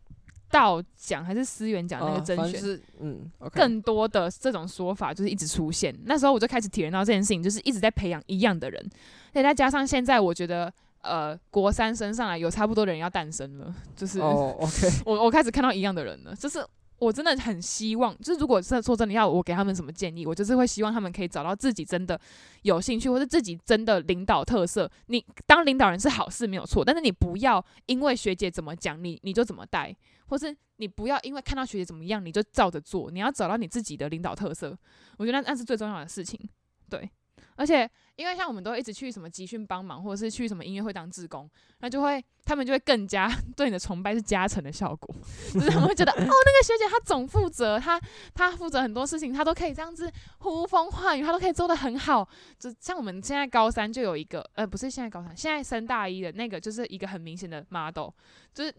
[SPEAKER 2] 道讲还是思源讲那个甄选，哦嗯 okay、更多的这种说法就是一直出现。那时候我就开始体验到这件事情，就是一直在培养一样的人。再加上现在，我觉得呃，国三升上来有差不多的人要诞生了，就是、我我开始看到一样的人了。就是我真的很希望，就是如果是说真的要我给他们什么建议，我就是会希望他们可以找到自己真的有兴趣，或者自己真的领导特色。你当领导人是好事没有错，但是你不要因为学姐怎么讲，你你就怎么带。或是你不要因为看到学姐怎么样，你就照着做。你要找到你自己的领导特色，我觉得那那是最重要的事情。对，而且因为像我们都一直去什么集训帮忙，或者是去什么音乐会当志工，那就会他们就会更加 对你的崇拜是加成的效果，就是他们会觉得哦，那个学姐她总负责，她她负责很多事情，她都可以这样子呼风唤雨，她都可以做得很好。就像我们现在高三就有一个，呃，不是现在高三，现在升大一的那个就是一个很明显的 model。就是，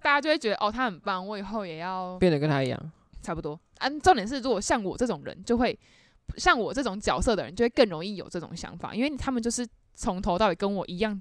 [SPEAKER 2] 大家就会觉得哦，她很棒，我以后也要
[SPEAKER 1] 变得跟她一样，
[SPEAKER 2] 差不多。嗯，重点是，如果像我这种人，就会像我这种角色的人，就会更容易有这种想法，因为他们就是从头到尾跟我一样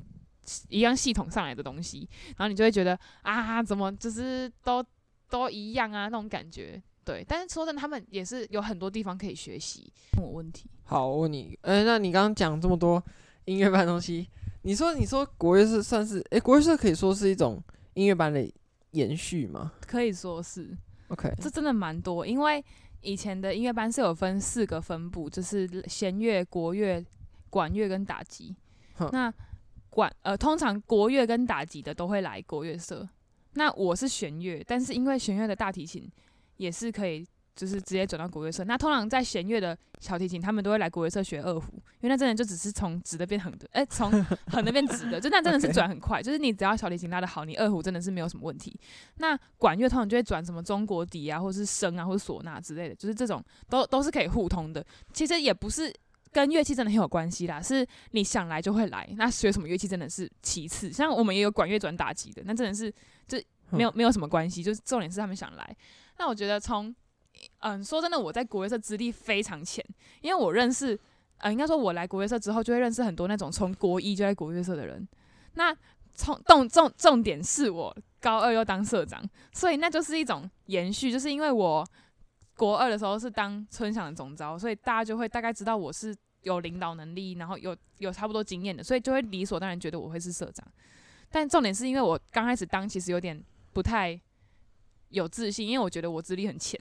[SPEAKER 2] 一样系统上来的东西，然后你就会觉得啊，怎么就是都都一样啊那种感觉。对，但是说真的，他们也是有很多地方可以学习。问我问题。
[SPEAKER 1] 好，我问你，呃，那你刚刚讲这么多音乐班东西，你说你说国乐社算是，诶，国乐社可以说是一种音乐班的延续吗？
[SPEAKER 2] 可以说是。
[SPEAKER 1] OK，
[SPEAKER 2] 这真的蛮多，因为以前的音乐班是有分四个分部，就是弦乐、国乐、管乐跟打击。那管呃，通常国乐跟打击的都会来国乐社。那我是弦乐，但是因为弦乐的大提琴。也是可以，就是直接转到国乐社。那通常在弦乐的小提琴，他们都会来国乐社学二胡，因为那真的就只是从直的变横的，哎、欸，从横的变直的，就那真的是 转很快。就是你只要小提琴拉得好，你二胡真的是没有什么问题。那管乐通常就会转什么中国笛啊，或者是笙啊，或者唢呐之类的，就是这种都都是可以互通的。其实也不是跟乐器真的很有关系啦，是你想来就会来。那学什么乐器真的是其次，像我们也有管乐转打击的，那真的是就没有没有什么关系，就是重点是他们想来。那我觉得从，嗯，说真的，我在国乐社资历非常浅，因为我认识，呃，应该说我来国乐社之后，就会认识很多那种从国一就在国乐社的人。那从重重重点是我高二又当社长，所以那就是一种延续，就是因为我国二的时候是当春响的总召，所以大家就会大概知道我是有领导能力，然后有有差不多经验的，所以就会理所当然觉得我会是社长。但重点是因为我刚开始当，其实有点不太。有自信，因为我觉得我资历很浅。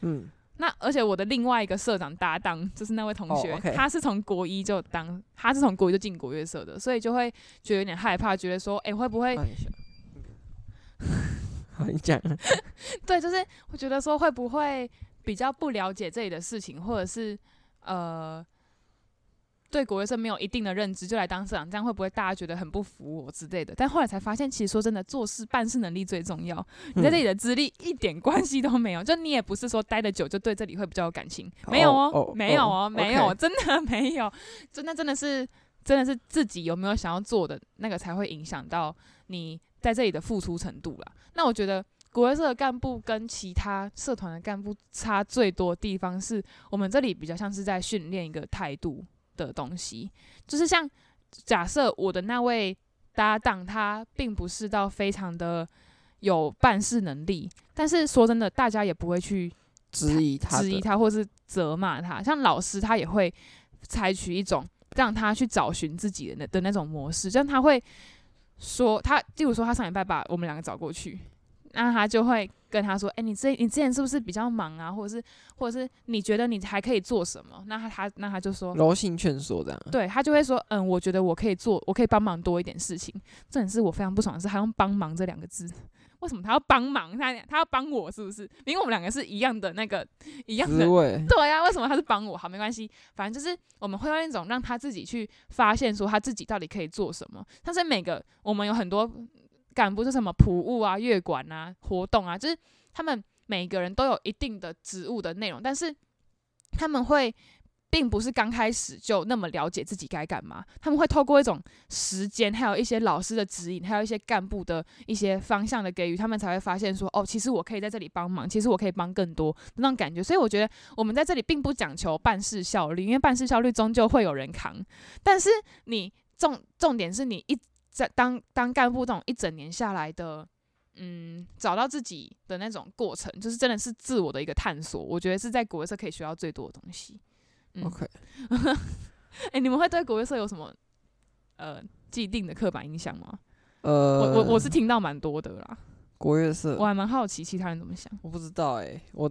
[SPEAKER 2] 嗯，那而且我的另外一个社长搭档就是那位同学，oh. 他是从国一就当，他是从国一就进国乐社的，所以就会觉得有点害怕，觉得说，哎、欸，会不会？
[SPEAKER 1] 好，你讲。
[SPEAKER 2] 对，就是我觉得说会不会比较不了解这里的事情，或者是呃。对国乐社没有一定的认知就来当社长，这样会不会大家觉得很不服我之类的？但后来才发现，其实说真的，做事办事能力最重要。你在这里的资历一点关系都没有，就你也不是说待得久就对这里会比较有感情，没有哦，哦没有哦，哦 没有.真的没有，真的真的是真的是自己有没有想要做的那个才会影响到你在这里的付出程度啦。那我觉得国乐社的干部跟其他社团的干部差最多的地方是我们这里比较像是在训练一个态度。的东西，就是像假设我的那位搭档，他并不是到非常的有办事能力，但是说真的，大家也不会去质疑他、质疑他，或是责骂他。像老师，他也会采取一种让他去找寻自己的那的那种模式，像他会说，他，例如说，他上礼拜把我们两个找过去。那他就会跟他说：“哎、欸，你这你之前是不是比较忙啊？或者是，或者是你觉得你还可以做什么？”那他他那他就说：“
[SPEAKER 1] 柔性劝说这样。”
[SPEAKER 2] 对，他就会说：“嗯，我觉得我可以做，我可以帮忙多一点事情。”这也是我非常不爽的是，还用“帮忙”这两个字。为什么他要帮忙？他他要帮我是不是？因为我们两个是一样的那个一样的。对呀、啊，为什么他是帮我？好，没关系，反正就是我们会用一种让他自己去发现，说他自己到底可以做什么。但是每个我们有很多。干部是什么普务啊、乐管啊、活动啊，就是他们每个人都有一定的职务的内容，但是他们会并不是刚开始就那么了解自己该干嘛，他们会透过一种时间，还有一些老师的指引，还有一些干部的一些方向的给予，他们才会发现说，哦，其实我可以在这里帮忙，其实我可以帮更多那种感觉。所以我觉得我们在这里并不讲求办事效率，因为办事效率终究会有人扛，但是你重重点是你一。在当当干部这种一整年下来的，嗯，找到自己的那种过程，就是真的是自我的一个探索。我觉得是在国乐社可以学到最多的东西。嗯、
[SPEAKER 1] OK，
[SPEAKER 2] 哎、欸，你们会对国乐社有什么呃既定的刻板印象吗？
[SPEAKER 1] 呃，
[SPEAKER 2] 我我我是听到蛮多的啦。
[SPEAKER 1] 国乐社，
[SPEAKER 2] 我还蛮好奇其他人怎么想。
[SPEAKER 1] 我不知道哎、欸，我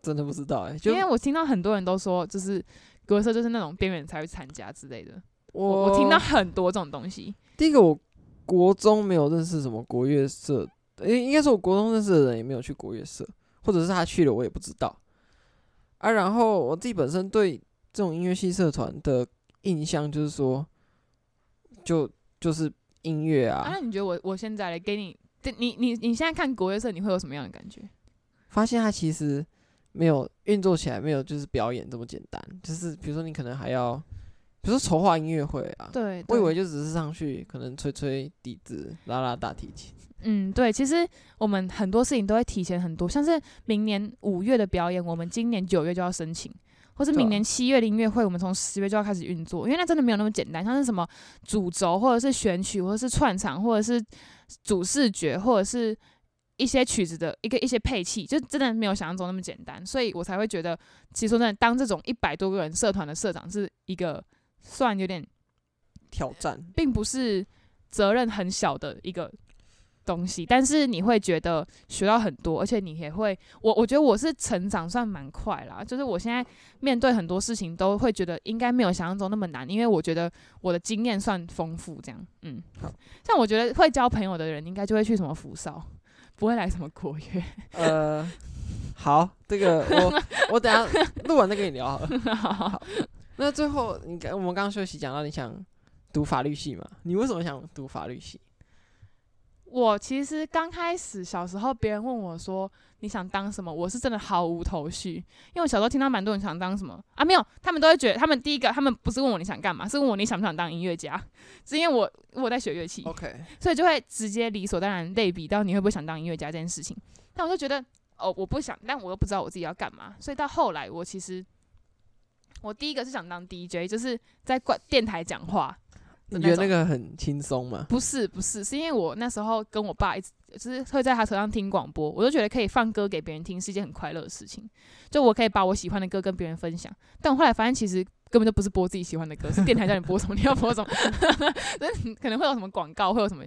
[SPEAKER 1] 真的不知道哎、欸，
[SPEAKER 2] 因为我听到很多人都说，就是国乐社就是那种边缘才会参加之类的。我我听到很多这种东西。
[SPEAKER 1] 第一个，我国中没有认识什么国乐社，诶，应该是我国中认识的人也没有去国乐社，或者是他去了，我也不知道。啊，然后我自己本身对这种音乐系社团的印象就是说，就就是音乐啊。啊，那
[SPEAKER 2] 你觉得我我现在来给你，你你你现在看国乐社，你会有什么样的感觉？
[SPEAKER 1] 发现它其实没有运作起来，没有就是表演这么简单，就是比如说你可能还要。比如说筹划音乐会啊，
[SPEAKER 2] 对，对，
[SPEAKER 1] 我以为就只是上去可能吹吹笛子、拉拉大提琴。
[SPEAKER 2] 嗯，对，其实我们很多事情都会提前很多，像是明年五月的表演，我们今年九月就要申请，或是明年七月的音乐会，我们从十月就要开始运作，因为那真的没有那么简单，像是什么主轴，或者是选曲，或者是串场，或者是主视觉，或者是一些曲子的一个一些配器，就真的没有想象中那么简单，所以我才会觉得，其实说真的，当这种一百多个人社团的社长是一个算有点
[SPEAKER 1] 挑战，
[SPEAKER 2] 并不是责任很小的一个。东西，但是你会觉得学到很多，而且你也会，我我觉得我是成长算蛮快啦，就是我现在面对很多事情都会觉得应该没有想象中那么难，因为我觉得我的经验算丰富，这样，嗯，好，像我觉得会交朋友的人应该就会去什么福少，不会来什么国乐，
[SPEAKER 1] 呃，好，这个我我等下录完再跟你聊好了，好，好，那最后你我们刚刚休息讲到你想读法律系嘛？你为什么想读法律系？
[SPEAKER 2] 我其实刚开始小时候，别人问我说你想当什么，我是真的毫无头绪。因为我小时候听到蛮多人想当什么啊，没有，他们都会觉得，他们第一个，他们不是问我你想干嘛，是问我你想不想当音乐家，是因为我我在学乐器
[SPEAKER 1] ，OK，
[SPEAKER 2] 所以就会直接理所当然类比到你会不会想当音乐家这件事情。但我就觉得哦，我不想，但我又不知道我自己要干嘛，所以到后来我其实我第一个是想当 DJ，就是在电电台讲话。
[SPEAKER 1] 你觉得那个很轻松吗？
[SPEAKER 2] 不是，不是，是因为我那时候跟我爸一直就是会在他车上听广播，我就觉得可以放歌给别人听是一件很快乐的事情。就我可以把我喜欢的歌跟别人分享，但我后来发现其实根本就不是播自己喜欢的歌，是电台叫你播什么 你要播什么，可能会有什么广告，会有什么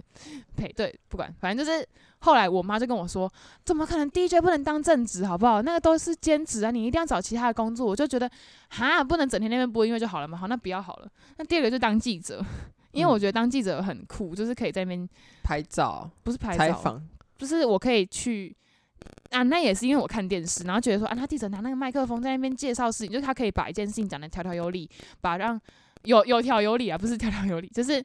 [SPEAKER 2] 配对，不管，反正就是后来我妈就跟我说，怎么可能 DJ 不能当正职好不好？那个都是兼职啊，你一定要找其他的工作。我就觉得哈，不能整天那边播音乐就好了嘛。好，那不要好了。那第二个就当记者。因为我觉得当记者很酷，就是可以在那边
[SPEAKER 1] 拍照，
[SPEAKER 2] 不是拍照，采访，就是我可以去啊。那也是因为我看电视，然后觉得说啊，他记者拿那个麦克风在那边介绍事情，就是他可以把一件事情讲的条条有理，把让有有条有理啊，不是条条有理，就是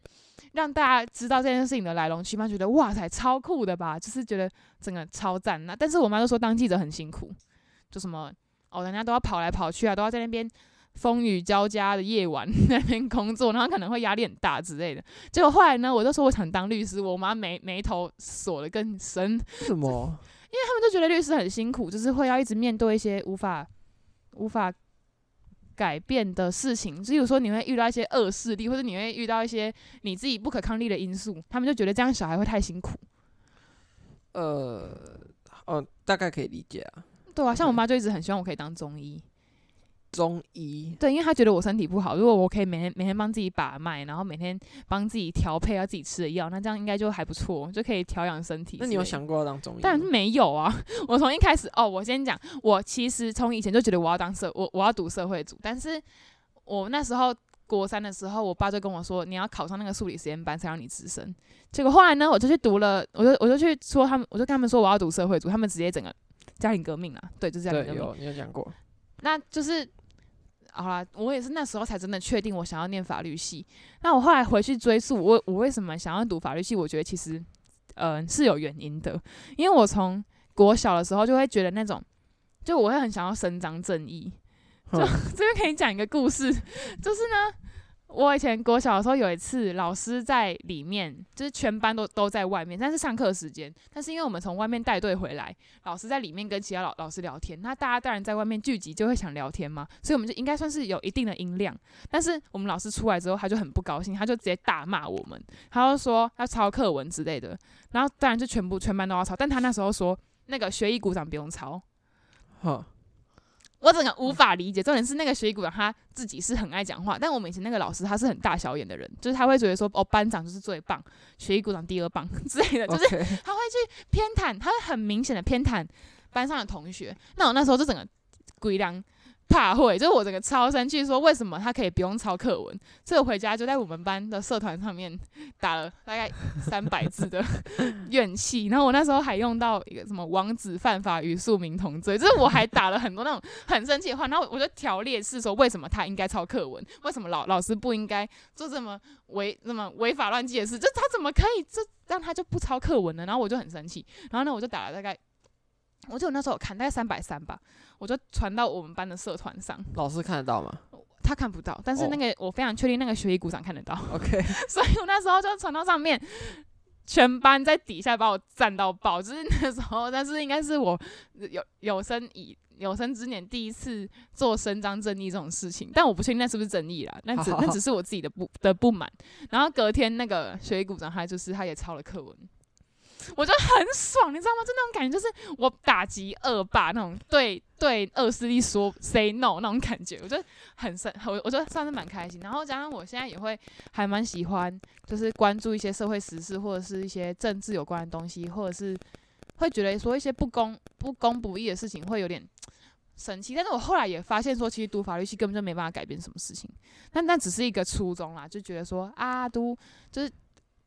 [SPEAKER 2] 让大家知道这件事情的来龙去脉，觉得哇塞，超酷的吧？就是觉得整个超赞。那但是我妈就说当记者很辛苦，就什么哦，人家都要跑来跑去啊，都要在那边。风雨交加的夜晚，那边工作，然后可能会压力很大之类的。结果后来呢，我就说我想当律师，我妈眉眉头锁得更深。
[SPEAKER 1] 为什么？
[SPEAKER 2] 因为他们就觉得律师很辛苦，就是会要一直面对一些无法无法改变的事情。就比如说你会遇到一些恶势力，或者你会遇到一些你自己不可抗力的因素，他们就觉得这样小孩会太辛苦。
[SPEAKER 1] 呃，哦，大概可以理解啊。
[SPEAKER 2] 对啊，像我妈就一直很希望我可以当中医。
[SPEAKER 1] 中医
[SPEAKER 2] 对，因为他觉得我身体不好，如果我可以每天每天帮自己把脉，然后每天帮自己调配要自己吃的药，那这样应该就还不错，就可以调养身体。
[SPEAKER 1] 那你有想过要当中医？
[SPEAKER 2] 当然没有啊！我从一开始哦，我先讲，我其实从以前就觉得我要当社，我我要读社会组，但是我那时候国三的时候，我爸就跟我说，你要考上那个数理实验班才让你直升。结果后来呢，我就去读了，我就我就去说他们，我就跟他们说我要读社会组，他们直接整个家庭革命啊。对，就是家庭革命。
[SPEAKER 1] 有你有讲过，
[SPEAKER 2] 那就是。好啦，我也是那时候才真的确定我想要念法律系。那我后来回去追溯，我我为什么想要读法律系？我觉得其实，嗯、呃，是有原因的。因为我从国小的时候就会觉得那种，就我会很想要伸张正义。就 这边可以讲一个故事，就是呢。我以前国小的时候有一次，老师在里面，就是全班都都在外面，但是上课时间，但是因为我们从外面带队回来，老师在里面跟其他老老师聊天，那大家当然在外面聚集就会想聊天嘛，所以我们就应该算是有一定的音量。但是我们老师出来之后，他就很不高兴，他就直接大骂我们，他就说要抄课文之类的，然后当然就全部全班都要抄，但他那时候说那个学艺股长不用抄，好。我整个无法理解，重点是那个学习股长他自己是很爱讲话，但我们以前那个老师他是很大小眼的人，就是他会觉得说哦，班长就是最棒，学习股长第二棒之类的，就是他会去偏袒，他会很明显的偏袒班上的同学。那我那时候就整个鬼狼。怕会，就是我整个超生气，说为什么他可以不用抄课文？所以我回家就在我们班的社团上面打了大概三百字的怨气，然后我那时候还用到一个什么王子犯法与庶民同罪，就是我还打了很多那种很生气的话，然后我就条列式说为什么他应该抄课文，为什么老老师不应该做这么违那么违法乱纪的事？就他怎么可以这让他就不抄课文呢？然后我就很生气，然后呢我就打了大概。我记得那时候我看大概三百三吧，我就传到我们班的社团上。
[SPEAKER 1] 老师看得到吗？
[SPEAKER 2] 他看不到，但是那个、oh. 我非常确定那个学艺股长看得到。
[SPEAKER 1] OK，
[SPEAKER 2] 所以我那时候就传到上面，全班在底下把我赞到爆，就是那时候，但是应该是我有有生以有生之年第一次做伸张正义这种事情，但我不确定那是不是正义啦，那只 那只是我自己的不的不满。然后隔天那个学艺股长，他就是他也抄了课文。我就很爽，你知道吗？就那种感觉，就是我打击恶霸那种对对恶势力说 say no 那种感觉，我就很深，我我觉得算是蛮开心。然后加上我现在也会还蛮喜欢，就是关注一些社会时事或者是一些政治有关的东西，或者是会觉得说一些不公不公不义的事情会有点生气。但是我后来也发现说，其实读法律系根本就没办法改变什么事情，但那只是一个初衷啦，就觉得说啊，读就是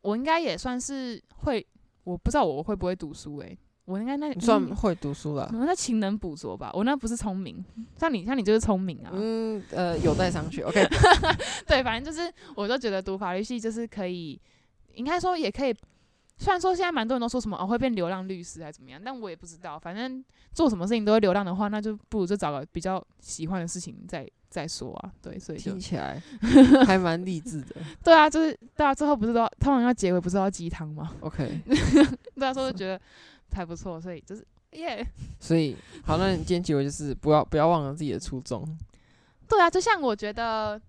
[SPEAKER 2] 我应该也算是会。我不知道我会不会读书诶、欸，我应该那
[SPEAKER 1] 算会读书了。
[SPEAKER 2] 我那勤能补拙吧，我那不是聪明，像你像你就是聪明啊。
[SPEAKER 1] 嗯呃，有待商榷。OK，
[SPEAKER 2] 对，反正就是，我就觉得读法律系就是可以，应该说也可以。虽然说现在蛮多人都说什么哦会变流浪律师还是怎么样，但我也不知道。反正做什么事情都会流浪的话，那就不如就找个比较喜欢的事情再再说啊。对，所以
[SPEAKER 1] 听起来 还蛮励志的。
[SPEAKER 2] 对啊，就是对啊，最后不是都要通常要结尾不是要鸡汤吗
[SPEAKER 1] ？OK，
[SPEAKER 2] 大家，说就觉得还不错，所以就是耶。Yeah、
[SPEAKER 1] 所以好，那你今天结尾就是不要不要忘了自己的初衷。
[SPEAKER 2] 对啊，就像我觉得。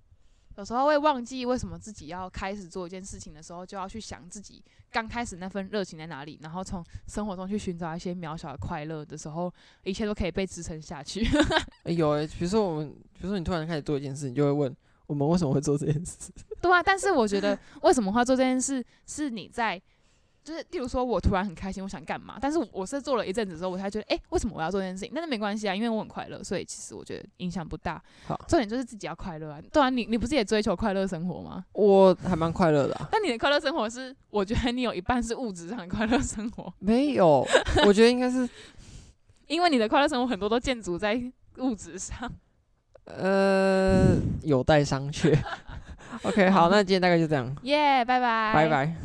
[SPEAKER 2] 有时候会忘记为什么自己要开始做一件事情的时候，就要去想自己刚开始那份热情在哪里，然后从生活中去寻找一些渺小的快乐的时候，一切都可以被支撑下去。
[SPEAKER 1] 欸、有诶、欸，比如说我们，比如说你突然开始做一件事，你就会问我们为什么会做这件事？
[SPEAKER 2] 对啊，但是我觉得为什么会做这件事，是你在。就是，例如说，我突然很开心，我想干嘛？但是我是做了一阵子之后，我才觉得，哎、欸，为什么我要做这件事情？但是没关系啊，因为我很快乐，所以其实我觉得影响不大。好，重点就是自己要快乐啊。对啊，你你不是也追求快乐生活吗？
[SPEAKER 1] 我还蛮快乐的、啊。
[SPEAKER 2] 但你的快乐生活是，我觉得你有一半是物质上的快乐生活。
[SPEAKER 1] 没有，我觉得应该是，
[SPEAKER 2] 因为你的快乐生活很多都建筑在物质上。
[SPEAKER 1] 呃，有待商榷。OK，好，那今天大概就这样。
[SPEAKER 2] 耶，拜拜。
[SPEAKER 1] 拜拜。